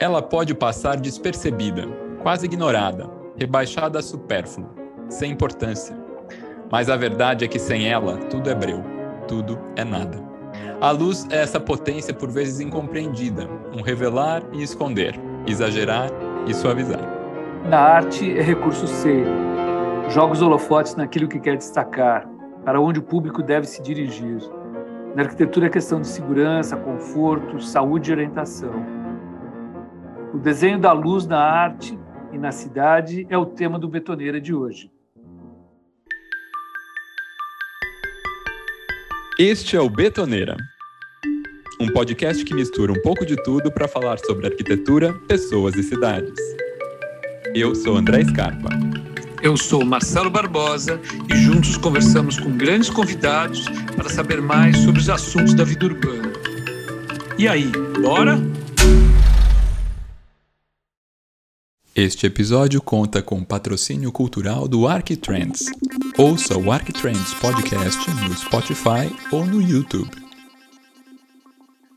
Ela pode passar despercebida, quase ignorada, rebaixada a supérfluo, sem importância. Mas a verdade é que sem ela, tudo é breu, tudo é nada. A luz é essa potência por vezes incompreendida, um revelar e esconder, exagerar e suavizar. Na arte é recurso ser. Joga os holofotes naquilo que quer destacar, para onde o público deve se dirigir. Na arquitetura é questão de segurança, conforto, saúde e orientação. O desenho da luz na arte e na cidade é o tema do Betoneira de hoje. Este é o Betoneira, um podcast que mistura um pouco de tudo para falar sobre arquitetura, pessoas e cidades. Eu sou André Scarpa. Eu sou Marcelo Barbosa e juntos conversamos com grandes convidados para saber mais sobre os assuntos da vida urbana. E aí, bora? Este episódio conta com patrocínio cultural do Arquitrends. Ouça o Arquitrends Podcast no Spotify ou no YouTube.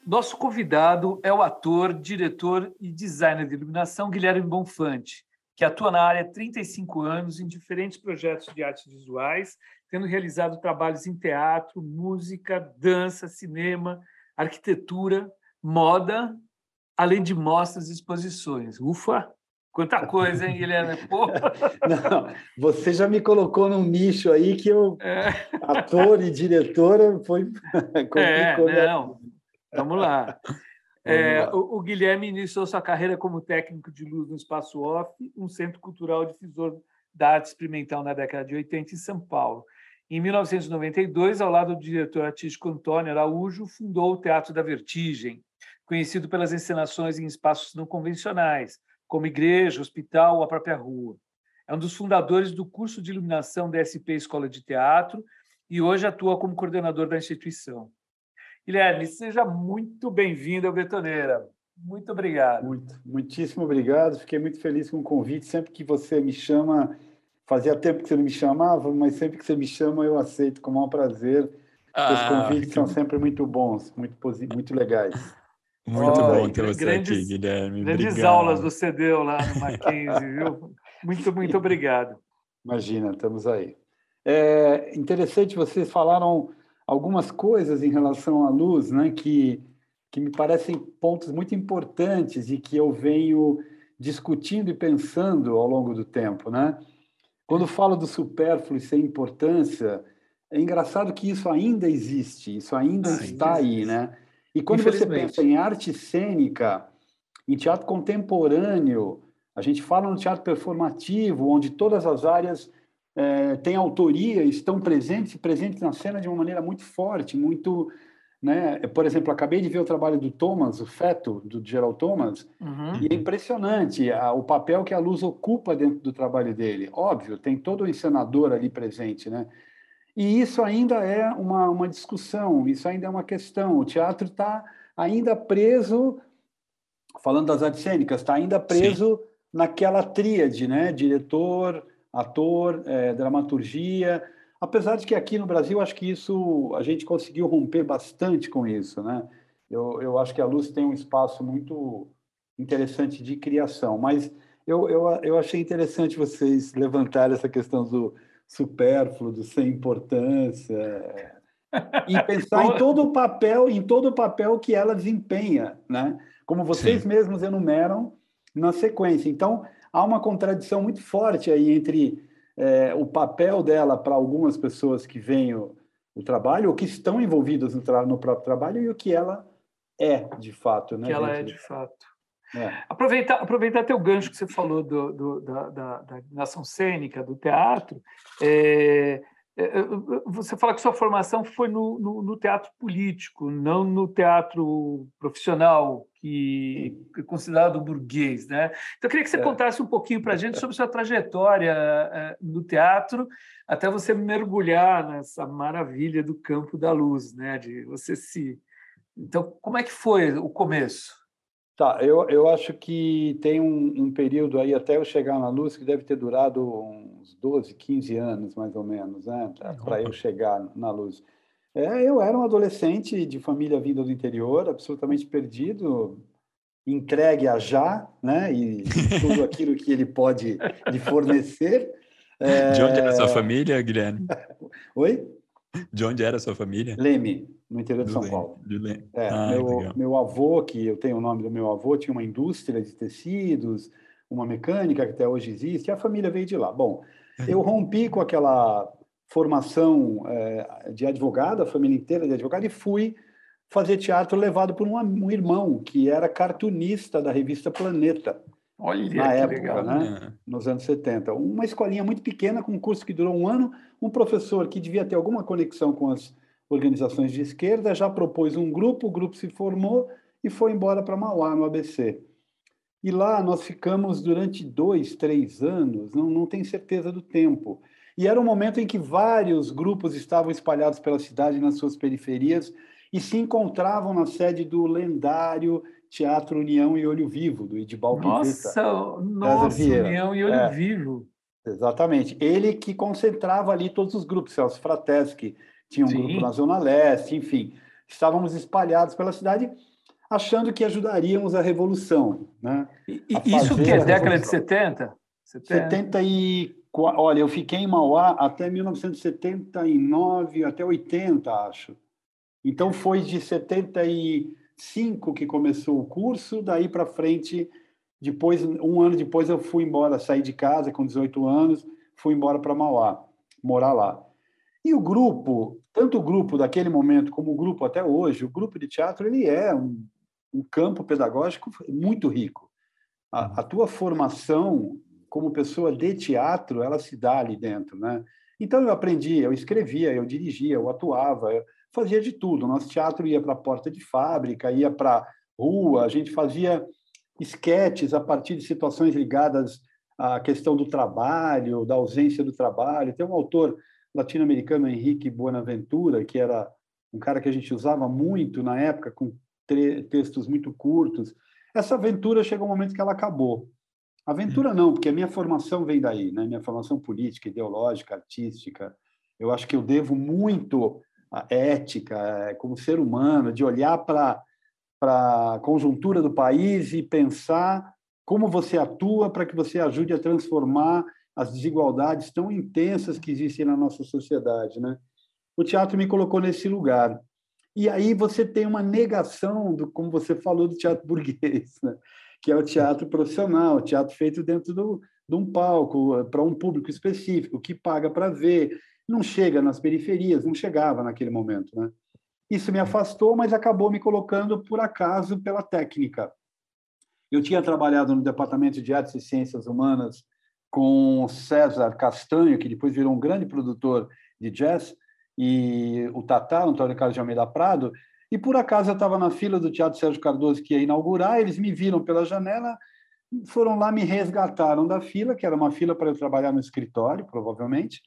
Nosso convidado é o ator, diretor e designer de iluminação Guilherme Bonfante, que atua na área há 35 anos em diferentes projetos de artes visuais, tendo realizado trabalhos em teatro, música, dança, cinema, arquitetura, moda, além de mostras e exposições. Ufa! Quanta coisa, hein, Guilherme? Não, você já me colocou num nicho aí que eu, é. ator e diretora, foi. é, não. Vamos lá. É, o, o, Guilherme iniciou sua carreira como técnico de luz no Espaço Off, um centro cultural difusor da arte experimental na década de 80 em São Paulo. Em 1992, ao lado do diretor artístico Antônio Araújo, fundou o Teatro da Vertigem, conhecido pelas encenações em espaços não convencionais, como igreja, hospital ou a própria rua. É um dos fundadores do curso de iluminação da SP Escola de Teatro e hoje atua como coordenador da instituição. Guilherme, seja muito bem-vindo ao Betoneira. Muito obrigado. Muito, muitíssimo obrigado. Fiquei muito feliz com o convite. Sempre que você me chama, fazia tempo que você não me chamava, mas sempre que você me chama, eu aceito com o maior prazer. Ah, Os convites que... são sempre muito bons, muito, muito legais. Muito oh, bom ter você grandes, aqui, Guilherme. Grandes obrigado. aulas você deu lá no Mackenzie, viu? Muito, muito obrigado. Imagina, estamos aí. É interessante, vocês falaram algumas coisas em relação à luz, né, que, que me parecem pontos muito importantes e que eu venho discutindo e pensando ao longo do tempo, né? Quando falo do supérfluo e sem importância, é engraçado que isso ainda existe, isso ainda ah, está aí, né? E quando você pensa em arte cênica, em teatro contemporâneo, a gente fala no teatro performativo, onde todas as áreas é, têm autoria, estão presentes e presentes na cena de uma maneira muito forte, muito. Né? Por exemplo, acabei de ver o trabalho do Thomas, o Feto, do Gerald Thomas, uhum. e é impressionante a, o papel que a luz ocupa dentro do trabalho dele. Óbvio, tem todo o encenador ali presente, né? E isso ainda é uma, uma discussão, isso ainda é uma questão. O teatro está ainda preso, falando das artes cênicas, está ainda preso Sim. naquela tríade, né? Diretor, ator, é, dramaturgia. Apesar de que aqui no Brasil, acho que isso a gente conseguiu romper bastante com isso, né? Eu, eu acho que a Luz tem um espaço muito interessante de criação, mas eu, eu, eu achei interessante vocês levantarem essa questão do, supérfluo, do sem importância, e pensar em todo o papel, em todo o papel que ela desempenha, né? Como vocês Sim. mesmos enumeram na sequência. Então, há uma contradição muito forte aí entre é, o papel dela para algumas pessoas que veem o, o, trabalho ou que estão envolvidas no, no, próprio trabalho e o que ela é de fato, né? Que ela é de fato. É. Aproveitar, aproveitar teu gancho que você falou do, do, da, da, da nação cênica, do teatro. É, é, é, você fala que sua formação foi no, no, no, teatro político, não no teatro profissional, que é considerado burguês. Né? Então, eu queria que você é. contasse um pouquinho para a gente sobre sua trajetória é, no teatro, até você mergulhar nessa maravilha do campo da luz, né? de você se. Então, como é que foi o começo? Tá, eu, eu acho que tem um, um, período aí até eu chegar na luz que deve ter durado uns 12, 15 anos, mais ou menos, né? Para eu chegar na luz. É, eu era um adolescente de família vinda do interior, absolutamente perdido, entregue a já, né? E tudo aquilo que ele pode lhe fornecer. De onde era a sua é, família, Guilherme? Oi? De onde era a sua família? Leme, no interior de São Leme. Paulo. De Leme. É, ah, meu, meu avô, que eu tenho o nome do meu avô, tinha uma indústria de tecidos, uma mecânica que até hoje existe, e a família veio de lá. Bom, eu rompi com aquela formação é, de advogado, a família inteira de advogado, e fui fazer teatro levado por um, um irmão que era cartunista da revista Planeta. Olha, na época, legal. né? Nos anos 70. Uma escolinha muito pequena, com um curso que durou um ano. Um professor que devia ter alguma conexão com as organizações de esquerda já propôs um grupo, o grupo se formou e foi embora para Mauá, no ABC. E lá nós ficamos durante dois, três anos, não, não tenho certeza do tempo. E era um momento em que vários grupos estavam espalhados pela cidade, nas suas periferias, e se encontravam na sede do lendário Teatro União e Olho Vivo, do Edibal Nossa, nossa União e Olho é, Vivo. Exatamente. Ele que concentrava ali todos os grupos, Celso Frateschi tinha um Sim. grupo na Zona Leste, enfim. Estávamos espalhados pela cidade achando que ajudaríamos a revolução. Né? E, isso que é década de 70? 70? 70 e... Olha, eu fiquei em Mauá até 1979, até 80, acho. Então foi de 70 e 5 que começou o curso, daí para frente, depois um ano depois eu fui embora, saí de casa com 18 anos, fui embora para Mauá, morar lá. E o grupo, tanto o grupo daquele momento como o grupo até hoje, o grupo de teatro, ele é um, um campo pedagógico muito rico. A, a, tua formação como pessoa de teatro, ela se dá ali dentro, né? Então eu aprendi, eu escrevia, eu dirigia, eu atuava, eu, fazia de tudo. Nosso teatro ia para a porta de fábrica, ia para rua, a gente fazia esquetes a partir de situações ligadas à questão do trabalho, da ausência do trabalho. Tem um autor latino-americano, Henrique Buenaventura, que era um cara que a gente usava muito na época, com textos muito curtos. Essa aventura chegou um momento que ela acabou. Aventura não, porque a minha formação vem daí, né? Minha formação política, ideológica, artística. Eu acho que eu devo muito a ética, é, como ser humano, de olhar para a conjuntura do país e pensar como você atua para que você ajude a transformar as desigualdades tão intensas que existem na nossa sociedade, né? O teatro me colocou nesse lugar. E aí você tem uma negação do, como você falou, do teatro burguês, né? que é o teatro profissional, o teatro feito dentro do, de um palco para um público específico que paga para ver, não chega nas periferias, não chegava naquele momento. Né? Isso me afastou, mas acabou me colocando, por acaso, pela técnica. Eu tinha trabalhado no Departamento de Artes e Ciências Humanas com César Castanho, que depois virou um grande produtor de jazz, e o Tatá, Antônio Carlos de Almeida Prado, e por acaso eu estava na fila do Teatro Sérgio Cardoso que ia inaugurar, eles me viram pela janela, foram lá, me resgataram da fila, que era uma fila para eu trabalhar no escritório, provavelmente,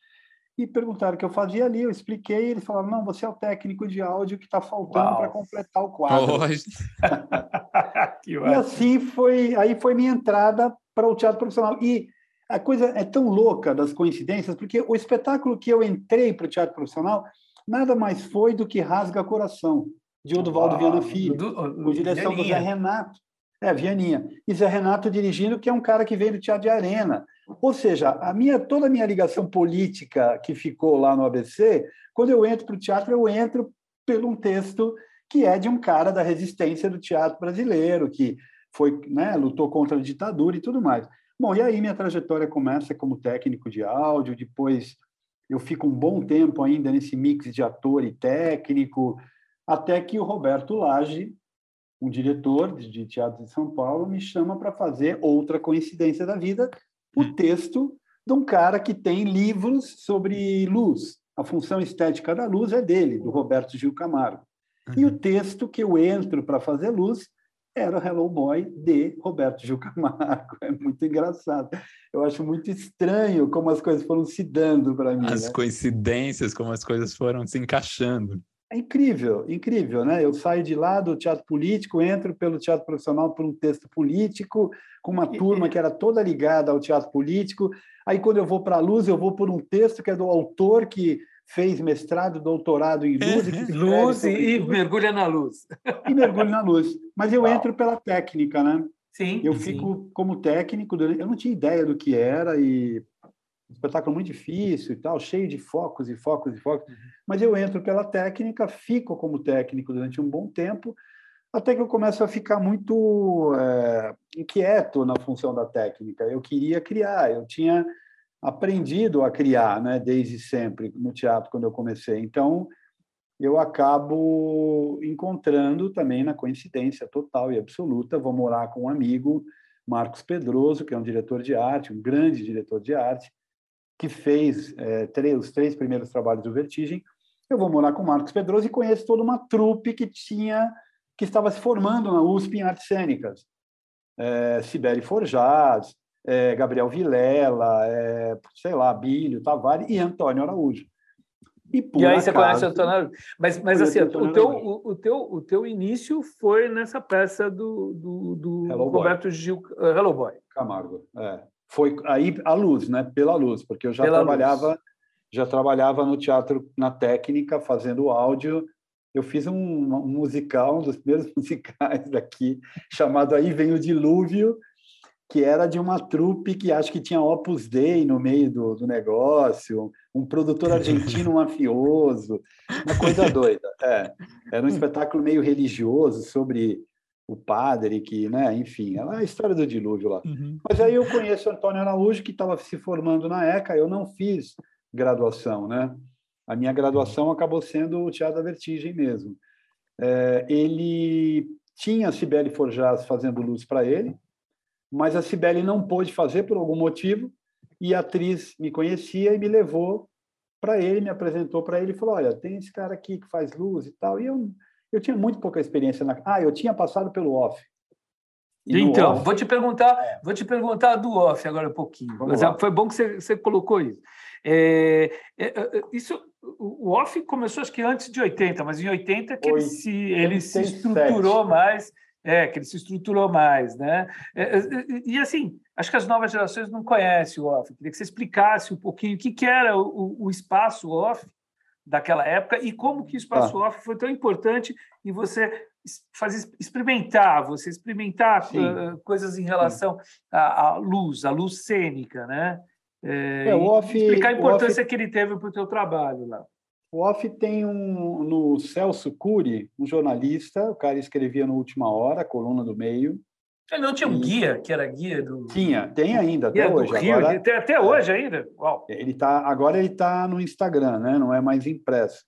e perguntaram o que eu fazia ali, eu expliquei, eles falaram, não, você é o técnico de áudio que está faltando para completar o quadro. e assim foi, aí foi minha entrada para o teatro profissional. E a coisa é tão louca das coincidências, porque o espetáculo que eu entrei para o teatro profissional nada mais foi do que Rasga Coração, de Odovaldo Viana Filho, do, com direção Vianinha. do Zé Renato. É, Vianinha. E Zé Renato dirigindo, que é um cara que veio do Teatro de Arena. Ou seja, a minha, toda a minha ligação política que ficou lá no ABC, quando eu entro para o teatro, eu entro pelo um texto que é de um cara da resistência do teatro brasileiro, que foi, né, lutou contra a ditadura e tudo mais. Bom, e aí minha trajetória começa como técnico de áudio, depois eu fico um bom tempo ainda nesse mix de ator e técnico, até que o Roberto Lage, um diretor de teatro de São Paulo, me chama para fazer outra coincidência da vida, o hum. texto de um cara que tem livros sobre luz. A função estética da luz é dele, do Roberto Gil Camargo. E o uhum. texto que eu entro para fazer luz era o Hello Boy de Roberto Gil Camargo. É muito engraçado. Eu acho muito estranho como as coisas foram se dando para mim. As né? coincidências, como as coisas foram se encaixando. É incrível, incrível, né? Eu saio de lá do teatro político, entro pelo teatro profissional por um texto político, com uma turma que era toda ligada ao teatro político. Aí, quando eu vou para a luz, eu vou por um texto que é do autor que fez mestrado, doutorado em luz. E luz e, e mergulha na luz. E mergulha na luz. Mas eu Uau. entro pela técnica, né? Sim. Eu sim. fico como técnico, eu não tinha ideia do que era e espetáculo muito difícil e tal, cheio de focos e focos e focos, uhum. mas eu entro pela técnica, fico como técnico durante um bom tempo, até que eu começo a ficar muito é, inquieto na função da técnica. Eu queria criar, eu tinha aprendido a criar, né, desde sempre no teatro quando eu comecei. Então, eu acabo encontrando também na coincidência total e absoluta, vou morar com um amigo, Marcos Pedroso, que é um diretor de arte, um grande diretor de arte, que fez é, três, os três primeiros trabalhos do Vertigem. Eu vou morar com o Marcos Pedroso e conheço toda uma trupe que tinha que estava se formando na USP em artes cênicas. É, Sibeli Forjaz, é, Gabriel Vilela, é, sei lá, Bílio Tavares e Antônio Araújo. E, e aí você conhece o Antônio Araújo. Mas, mas assim, o teu, o, o, teu, o teu início foi nessa peça do, do, do Roberto Gil, Hello Boy. Camargo, é. Foi aí a luz, né? Pela luz, porque eu já Pela trabalhava luz. já trabalhava no teatro na técnica, fazendo áudio. Eu fiz um, um musical, um dos primeiros musicais daqui, chamado Aí Vem o Dilúvio, que era de uma trupe que acho que tinha Opus Dei no meio do, do negócio, um produtor argentino mafioso, uma coisa doida. É, era um espetáculo meio religioso sobre o padre que, né, enfim, é a história do dilúvio lá. Uhum. Mas aí eu conheço o Antônio Araújo, que estava se formando na ECA, eu não fiz graduação, né? A minha graduação acabou sendo o Teatro da Vertigem mesmo. É, ele tinha a Cibele Forjaz fazendo luz para ele, mas a Cibele não pôde fazer por algum motivo, e a atriz me conhecia e me levou para ele, me apresentou para ele e falou: Olha, tem esse cara aqui que faz luz e tal. E eu eu tinha muito pouca experiência na. Ah, eu tinha passado pelo off. E então, off... vou te perguntar, é. vou te perguntar do off agora um pouquinho. Vamos Mas lá. foi bom que você, você colocou isso. É, é, é, isso. O off começou acho que antes de 80, mas em 80 que ele se, ele se estruturou mais. É, que ele se estruturou mais, né? É, é, e assim, acho que as novas gerações não conhecem o off. Queria que você explicasse um pouquinho o que, que era o, o espaço off daquela época e como que o espaço ah. off foi tão importante em você fazer experimentar, você experimentar uh, coisas em relação à, à, luz, à luz cênica, né? É, é, o off, explicar a importância off, que ele teve para o teu trabalho lá. O off tem um no Celso Cury, um jornalista, o cara escrevia no Última Hora, a coluna do meio, ele não tinha um guia, que era guia do. Tinha, tem ainda, até hoje. Rio, agora, até, até hoje é, ainda? Uau. Ele tá, agora ele está no Instagram, né? não é mais impresso.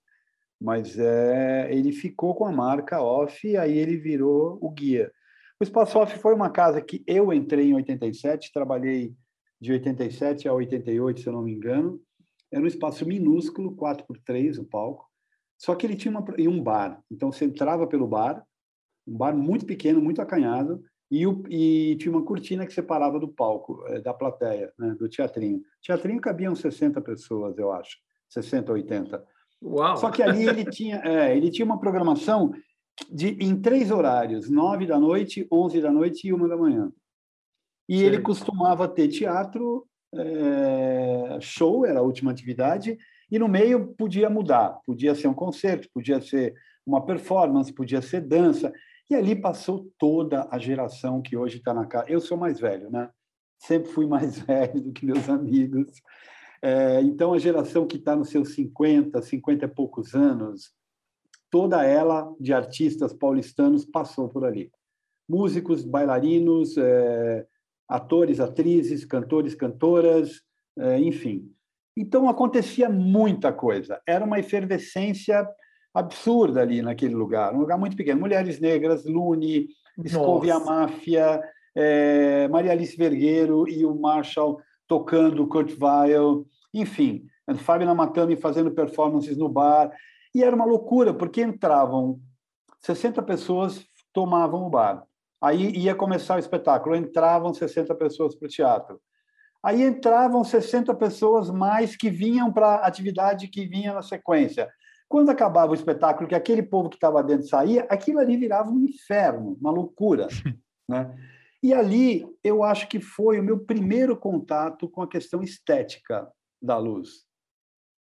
Mas é, ele ficou com a marca off e aí ele virou o guia. O Espaço Off foi uma casa que eu entrei em 87, trabalhei de 87 a 88, se eu não me engano. Era um espaço minúsculo, 4 por 3 o palco. Só que ele tinha uma, um bar. Então você entrava pelo bar, um bar muito pequeno, muito acanhado, e, o, e, tinha uma cortina que separava do palco, é, da plateia, né, do teatrinho. Teatrinho cabiam 60 pessoas, eu acho, 60, 80. Uau. Só que ali ele tinha, é, ele tinha uma programação de, em três horários, nove da noite, onze da noite e uma da manhã. E Sim. ele costumava ter teatro, é, show, era a última atividade, e no meio podia mudar, podia ser um concerto, podia ser uma performance, podia ser dança. E ali passou toda a geração que hoje está na casa. Eu sou mais velho, né? Sempre fui mais velho do que meus amigos. É, então, a geração que está nos seus 50, 50 e poucos anos, toda ela de artistas paulistanos passou por ali. Músicos, bailarinos, é, atores, atrizes, cantores, cantoras, é, enfim. Então, acontecia muita coisa. Era uma efervescência absurda ali naquele lugar, um lugar muito pequeno. Mulheres Negras, Lune, Scove a Máfia, é, Maria Alice Vergueiro e o Marshall tocando Kurt Weill, enfim, Fábio Namatami fazendo performances no bar. E era uma loucura, porque entravam 60 pessoas, tomavam o bar. Aí ia começar o espetáculo, entravam 60 pessoas para o teatro. Aí entravam 60 pessoas mais que vinham para a atividade que vinha na sequência. Quando acabava o espetáculo, que aquele povo que estava dentro saía, aquilo ali virava um inferno, uma loucura. né? E ali eu acho que foi o meu primeiro contato com a questão estética da luz.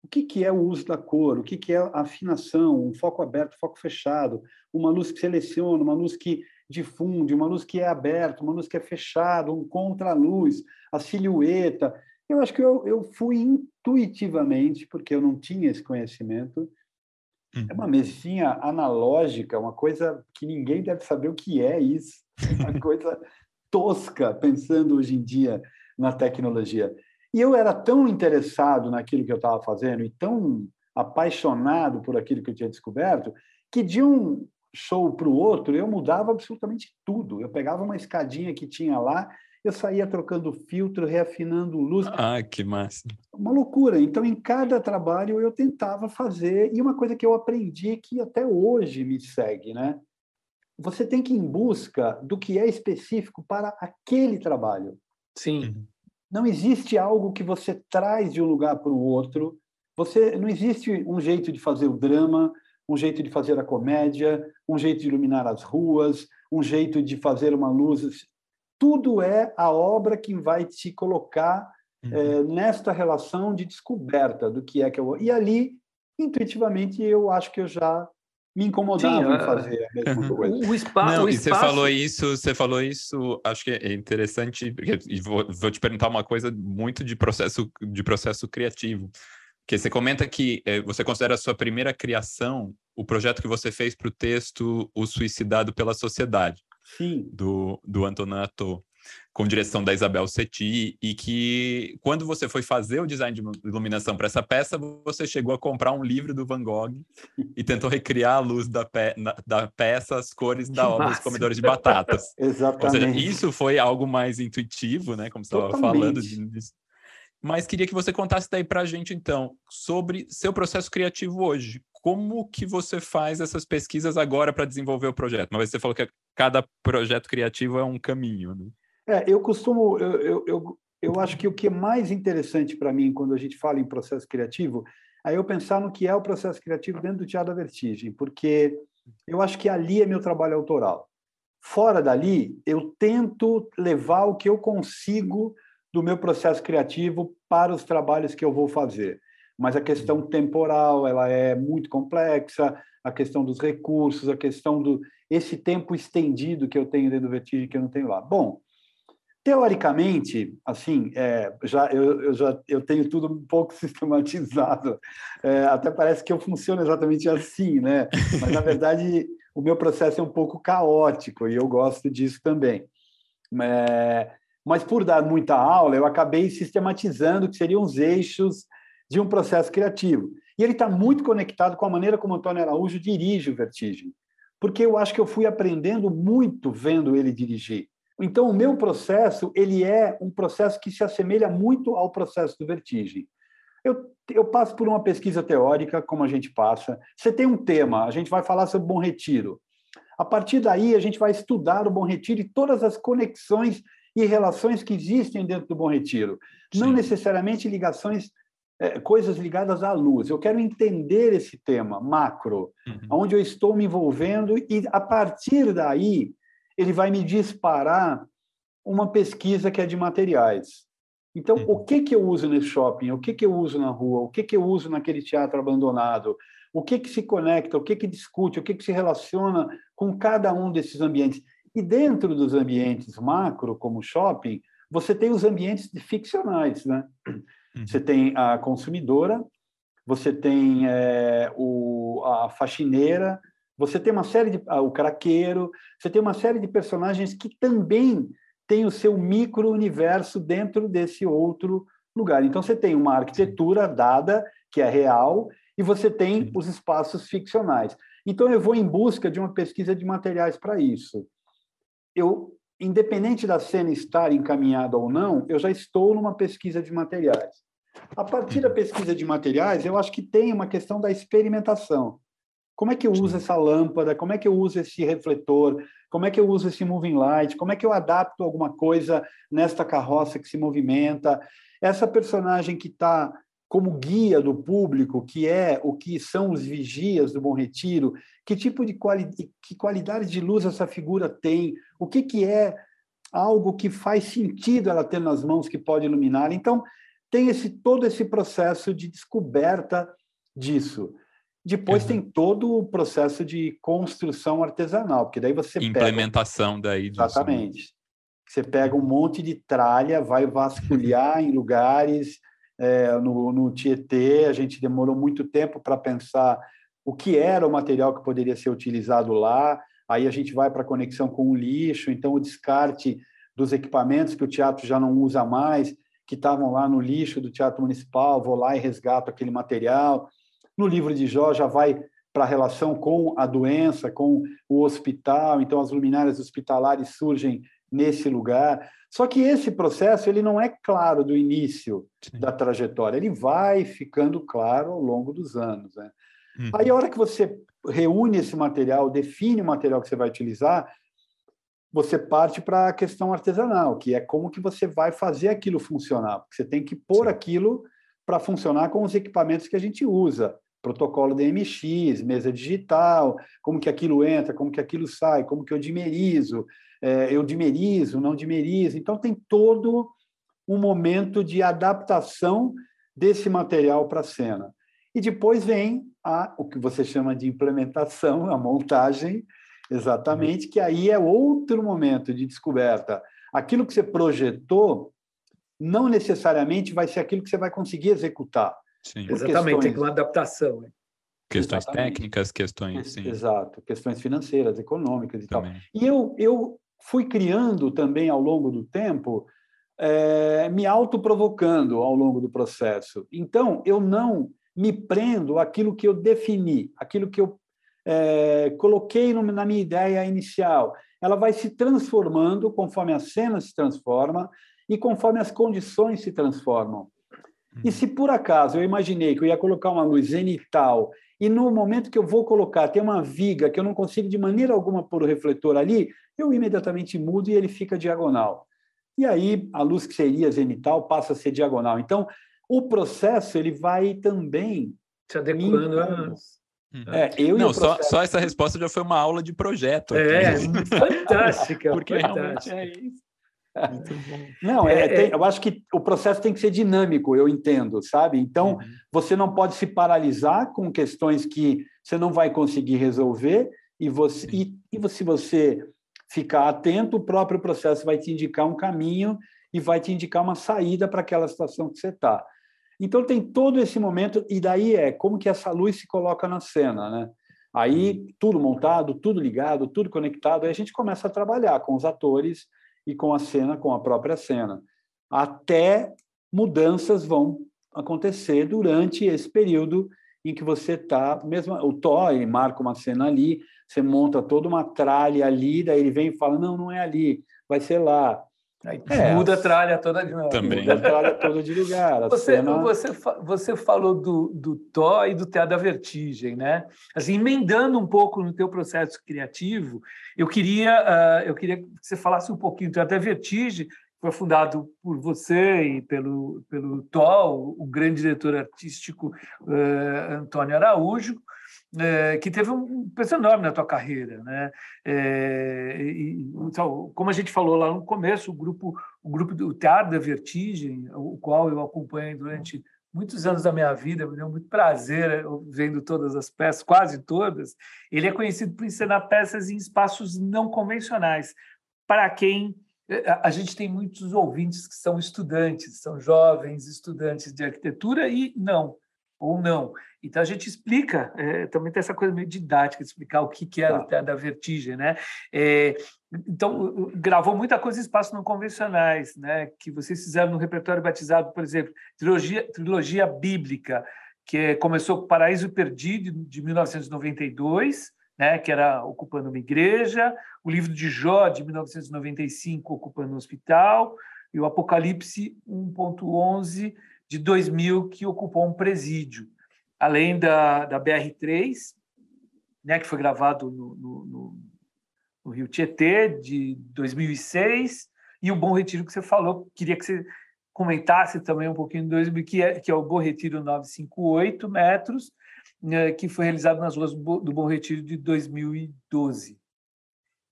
o que, que é o uso da cor, o que, que é a afinação, um foco aberto, foco fechado, uma luz que seleciona, uma luz que difunde, uma luz que é aberta, uma luz que é fechada, um contra-luz, a silhueta. Eu acho que eu, eu fui intuitivamente, porque eu não tinha esse conhecimento, é uma mesinha analógica, uma coisa que ninguém deve saber o que é isso, uma coisa tosca, pensando hoje em dia na tecnologia. E eu era tão interessado naquilo que eu estava fazendo e tão apaixonado por aquilo que eu tinha descoberto, que de um show para o outro eu mudava absolutamente tudo. Eu pegava uma escadinha que tinha lá eu saía trocando filtro, reafinando luz. Ah, que massa! Uma loucura. Então, em cada trabalho, eu tentava fazer. E uma coisa que eu aprendi que até hoje me segue, né? Você tem que ir em busca do que é específico para aquele trabalho. Sim. Uhum. Não existe algo que você traz de um lugar para o outro. Você não existe um jeito de fazer o drama, um jeito de fazer a comédia, um jeito de iluminar as ruas, um jeito de fazer uma luz tudo é a obra que vai te colocar uhum. é, nesta relação de descoberta do que é que eu e ali intuitivamente eu acho que eu já me incomodava Sim, em fazer a mesma coisa. O, espaço, Não, o espaço... E você falou isso, você falou isso, acho que é interessante, porque vou, vou, te perguntar uma coisa muito de processo de processo criativo. Que você comenta que é, você considera a sua primeira criação o projeto que você fez para o texto O Suicidado pela Sociedade. Sim. do, do Antonato, com direção da Isabel Seti, e que quando você foi fazer o design de iluminação para essa peça, você chegou a comprar um livro do Van Gogh e tentou recriar a luz da, pe da peça, as cores da obra dos comedores de batatas. Exatamente. Ou seja, isso foi algo mais intuitivo, né? Como você estava falando. Mas queria que você contasse daí para a gente, então, sobre seu processo criativo hoje como que você faz essas pesquisas agora para desenvolver o projeto? Mas você falou que cada projeto criativo é um caminho, né? É, eu costumo, eu, eu, eu, eu acho que o que é mais interessante para mim quando a gente fala em processo criativo é eu pensar no que é o processo criativo dentro do Teatro da Vertigem, porque eu acho que ali é meu trabalho autoral. Fora dali, eu tento levar o que eu consigo do meu processo criativo para os trabalhos que eu vou fazer mas a questão temporal ela é muito complexa, a questão dos recursos, a questão do esse tempo estendido que eu tenho dentro do Vertigem que eu não tenho lá. Bom, teoricamente, assim, é, já eu, eu, já eu tenho tudo um pouco sistematizado. É, até parece que eu funciono exatamente assim, né? Mas na verdade o meu processo é um pouco caótico e eu gosto disso também. É, mas por dar muita aula, eu acabei sistematizando que seriam os eixos de um processo criativo. E ele está muito conectado com a maneira como Antônio Araújo dirige o Vertigem, porque eu acho que eu fui aprendendo muito vendo ele dirigir. Então, o meu processo ele é um processo que se assemelha muito ao processo do Vertigem. Eu, eu passo por uma pesquisa teórica, como a gente passa. Você tem um tema, a gente vai falar sobre Bom Retiro. A partir daí, a gente vai estudar o Bom Retiro e todas as conexões e relações que existem dentro do Bom Retiro. Sim. Não necessariamente ligações é, coisas ligadas à luz. Eu quero entender esse tema macro, uhum. onde eu estou me envolvendo, e a partir daí ele vai me disparar uma pesquisa que é de materiais. Então, uhum. o que, que eu uso nesse shopping? O que, que eu uso na rua? O que, que eu uso naquele teatro abandonado? O que, que se conecta? O que, que discute? O que, que se relaciona com cada um desses ambientes? E dentro dos ambientes macro, como shopping, você tem os ambientes ficcionais, né? Uhum. Você tem a consumidora, você tem é, o, a faxineira, você tem uma série de o craqueiro, você tem uma série de personagens que também têm o seu micro universo dentro desse outro lugar. Então você tem uma arquitetura dada que é real e você tem os espaços ficcionais. Então eu vou em busca de uma pesquisa de materiais para isso. Eu independente da cena estar encaminhada ou não, eu já estou numa pesquisa de materiais. A partir da pesquisa de materiais, eu acho que tem uma questão da experimentação. Como é que eu uso essa lâmpada? Como é que eu uso esse refletor? Como é que eu uso esse moving light? Como é que eu adapto alguma coisa nesta carroça que se movimenta? Essa personagem que está como guia do público, que é o que são os vigias do Bom Retiro, que tipo de quali que qualidade de luz essa figura tem? O que, que é algo que faz sentido ela ter nas mãos que pode iluminar? Então, tem esse todo esse processo de descoberta disso. Depois uhum. tem todo o processo de construção artesanal, porque daí você implementação pega... daí disso. Né? Exatamente. Você pega um monte de tralha, vai vasculhar em lugares é, no, no Tietê. A gente demorou muito tempo para pensar o que era o material que poderia ser utilizado lá. Aí a gente vai para a conexão com o lixo, então o descarte dos equipamentos que o teatro já não usa mais, que estavam lá no lixo do Teatro Municipal, vou lá e resgato aquele material. No livro de Jó já vai para a relação com a doença, com o hospital, então as luminárias hospitalares surgem nesse lugar. Só que esse processo ele não é claro do início Sim. da trajetória, ele vai ficando claro ao longo dos anos. Né? Uhum. Aí, a hora que você reúne esse material, define o material que você vai utilizar, você parte para a questão artesanal, que é como que você vai fazer aquilo funcionar. Porque você tem que pôr Sim. aquilo para funcionar com os equipamentos que a gente usa. Protocolo DMX, mesa digital, como que aquilo entra, como que aquilo sai, como que eu dimerizo, é, eu dimerizo, não dimerizo. Então, tem todo um momento de adaptação desse material para a cena. E depois vem a, o que você chama de implementação, a montagem, Exatamente, que aí é outro momento de descoberta. Aquilo que você projetou não necessariamente vai ser aquilo que você vai conseguir executar. Sim. Exatamente, questões... tem que uma adaptação. Né? Questões Exatamente. técnicas, questões. Sim. Exato, questões financeiras, econômicas e também. tal. E eu, eu fui criando também ao longo do tempo, é, me autoprovocando ao longo do processo. Então, eu não me prendo àquilo que eu defini, aquilo que eu é, coloquei no, na minha ideia inicial. Ela vai se transformando conforme a cena se transforma e conforme as condições se transformam. E se por acaso eu imaginei que eu ia colocar uma luz zenital e no momento que eu vou colocar tem uma viga que eu não consigo de maneira alguma pôr o refletor ali, eu imediatamente mudo e ele fica diagonal. E aí a luz que seria zenital passa a ser diagonal. Então, o processo ele vai também se adequando às Uhum. É, eu não, só, só essa resposta já foi uma aula de projeto. É, fantástica. Porque fantástica. realmente é isso. Não, é, é, tem, eu acho que o processo tem que ser dinâmico, eu entendo, sabe? Então, uhum. você não pode se paralisar com questões que você não vai conseguir resolver, e, você, e, e se você ficar atento, o próprio processo vai te indicar um caminho e vai te indicar uma saída para aquela situação que você está. Então tem todo esse momento e daí é como que essa luz se coloca na cena, né? Aí tudo montado, tudo ligado, tudo conectado, aí a gente começa a trabalhar com os atores e com a cena, com a própria cena. Até mudanças vão acontecer durante esse período em que você está, mesmo o Toy marca uma cena ali, você monta toda uma tralha ali, daí ele vem e fala: "Não, não é ali, vai ser lá". Aí é, muda a tralha toda de novo. Também. Muda a tralha toda de lugar. Você, cena... você, você falou do, do Tó e do Teatro da Vertigem, né? Assim, emendando um pouco no teu processo criativo, eu queria, uh, eu queria que você falasse um pouquinho do Teatro da Vertigem, foi fundado por você e pelo, pelo Tó, o, o grande diretor artístico uh, Antônio Araújo, é, que teve um peso enorme na tua carreira, né? É, e, então, como a gente falou lá no começo, o grupo, o grupo do Teatro da Vertigem, o qual eu acompanhei durante muitos anos da minha vida, me deu muito prazer vendo todas as peças, quase todas. Ele é conhecido por encenar peças em espaços não convencionais. Para quem a gente tem muitos ouvintes que são estudantes, são jovens estudantes de arquitetura e não ou não. Então a gente explica, é, também tem essa coisa meio didática de explicar o que, que é tá. da vertigem, né? É, então gravou muita coisa em espaços não convencionais, né? Que vocês fizeram no repertório batizado, por exemplo, trilogia, trilogia bíblica, que começou com Paraíso Perdido de 1992, né? Que era ocupando uma igreja, o livro de Jó de 1995 ocupando um hospital e o Apocalipse 1.11 de 2000 que ocupou um presídio, além da, da BR-3, né, que foi gravado no, no, no, Rio Tietê, de 2006, e o Bom Retiro que você falou, queria que você comentasse também um pouquinho do 2000, que é, que é o Bom Retiro 958 metros, né, que foi realizado nas ruas do Bom Retiro de 2012.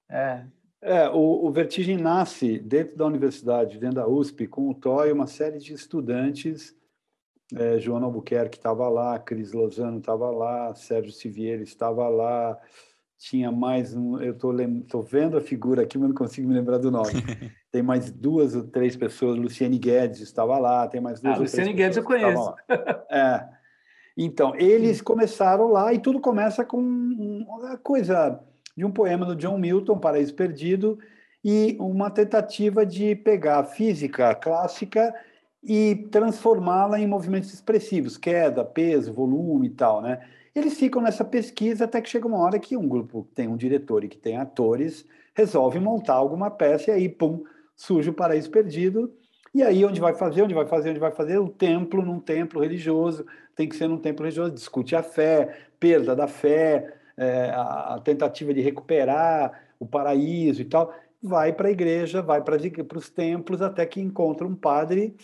É, É, o, o, Vertigem nasce dentro da universidade, dentro da USP, com o Toy, uma série de estudantes. É, João Albuquerque estava lá, Cris Lozano estava lá, Sérgio Sivieri estava lá, tinha mais um. Eu estou vendo a figura aqui, mas não consigo me lembrar do nome. tem mais duas ou três pessoas. Luciane Guedes estava lá, tem mais duas ah, Luciane Guedes eu conheço. É. Então, eles começaram lá e tudo começa com uma coisa de um poema do John Milton, Paraíso Perdido, e uma tentativa de pegar a física clássica e transformá-la em movimentos expressivos, queda, peso, volume e tal, né? Eles ficam nessa pesquisa até que chega uma hora que um grupo que tem um diretor e que tem atores resolve montar alguma peça e aí, pum, surge o Paraíso Perdido. E aí, onde vai fazer, onde vai fazer, onde vai fazer? O templo, num templo religioso, tem que ser num templo religioso, discute a fé, perda da fé, é, a, tentativa de recuperar o paraíso e tal. Vai para a igreja, vai para os templos, até que encontra um padre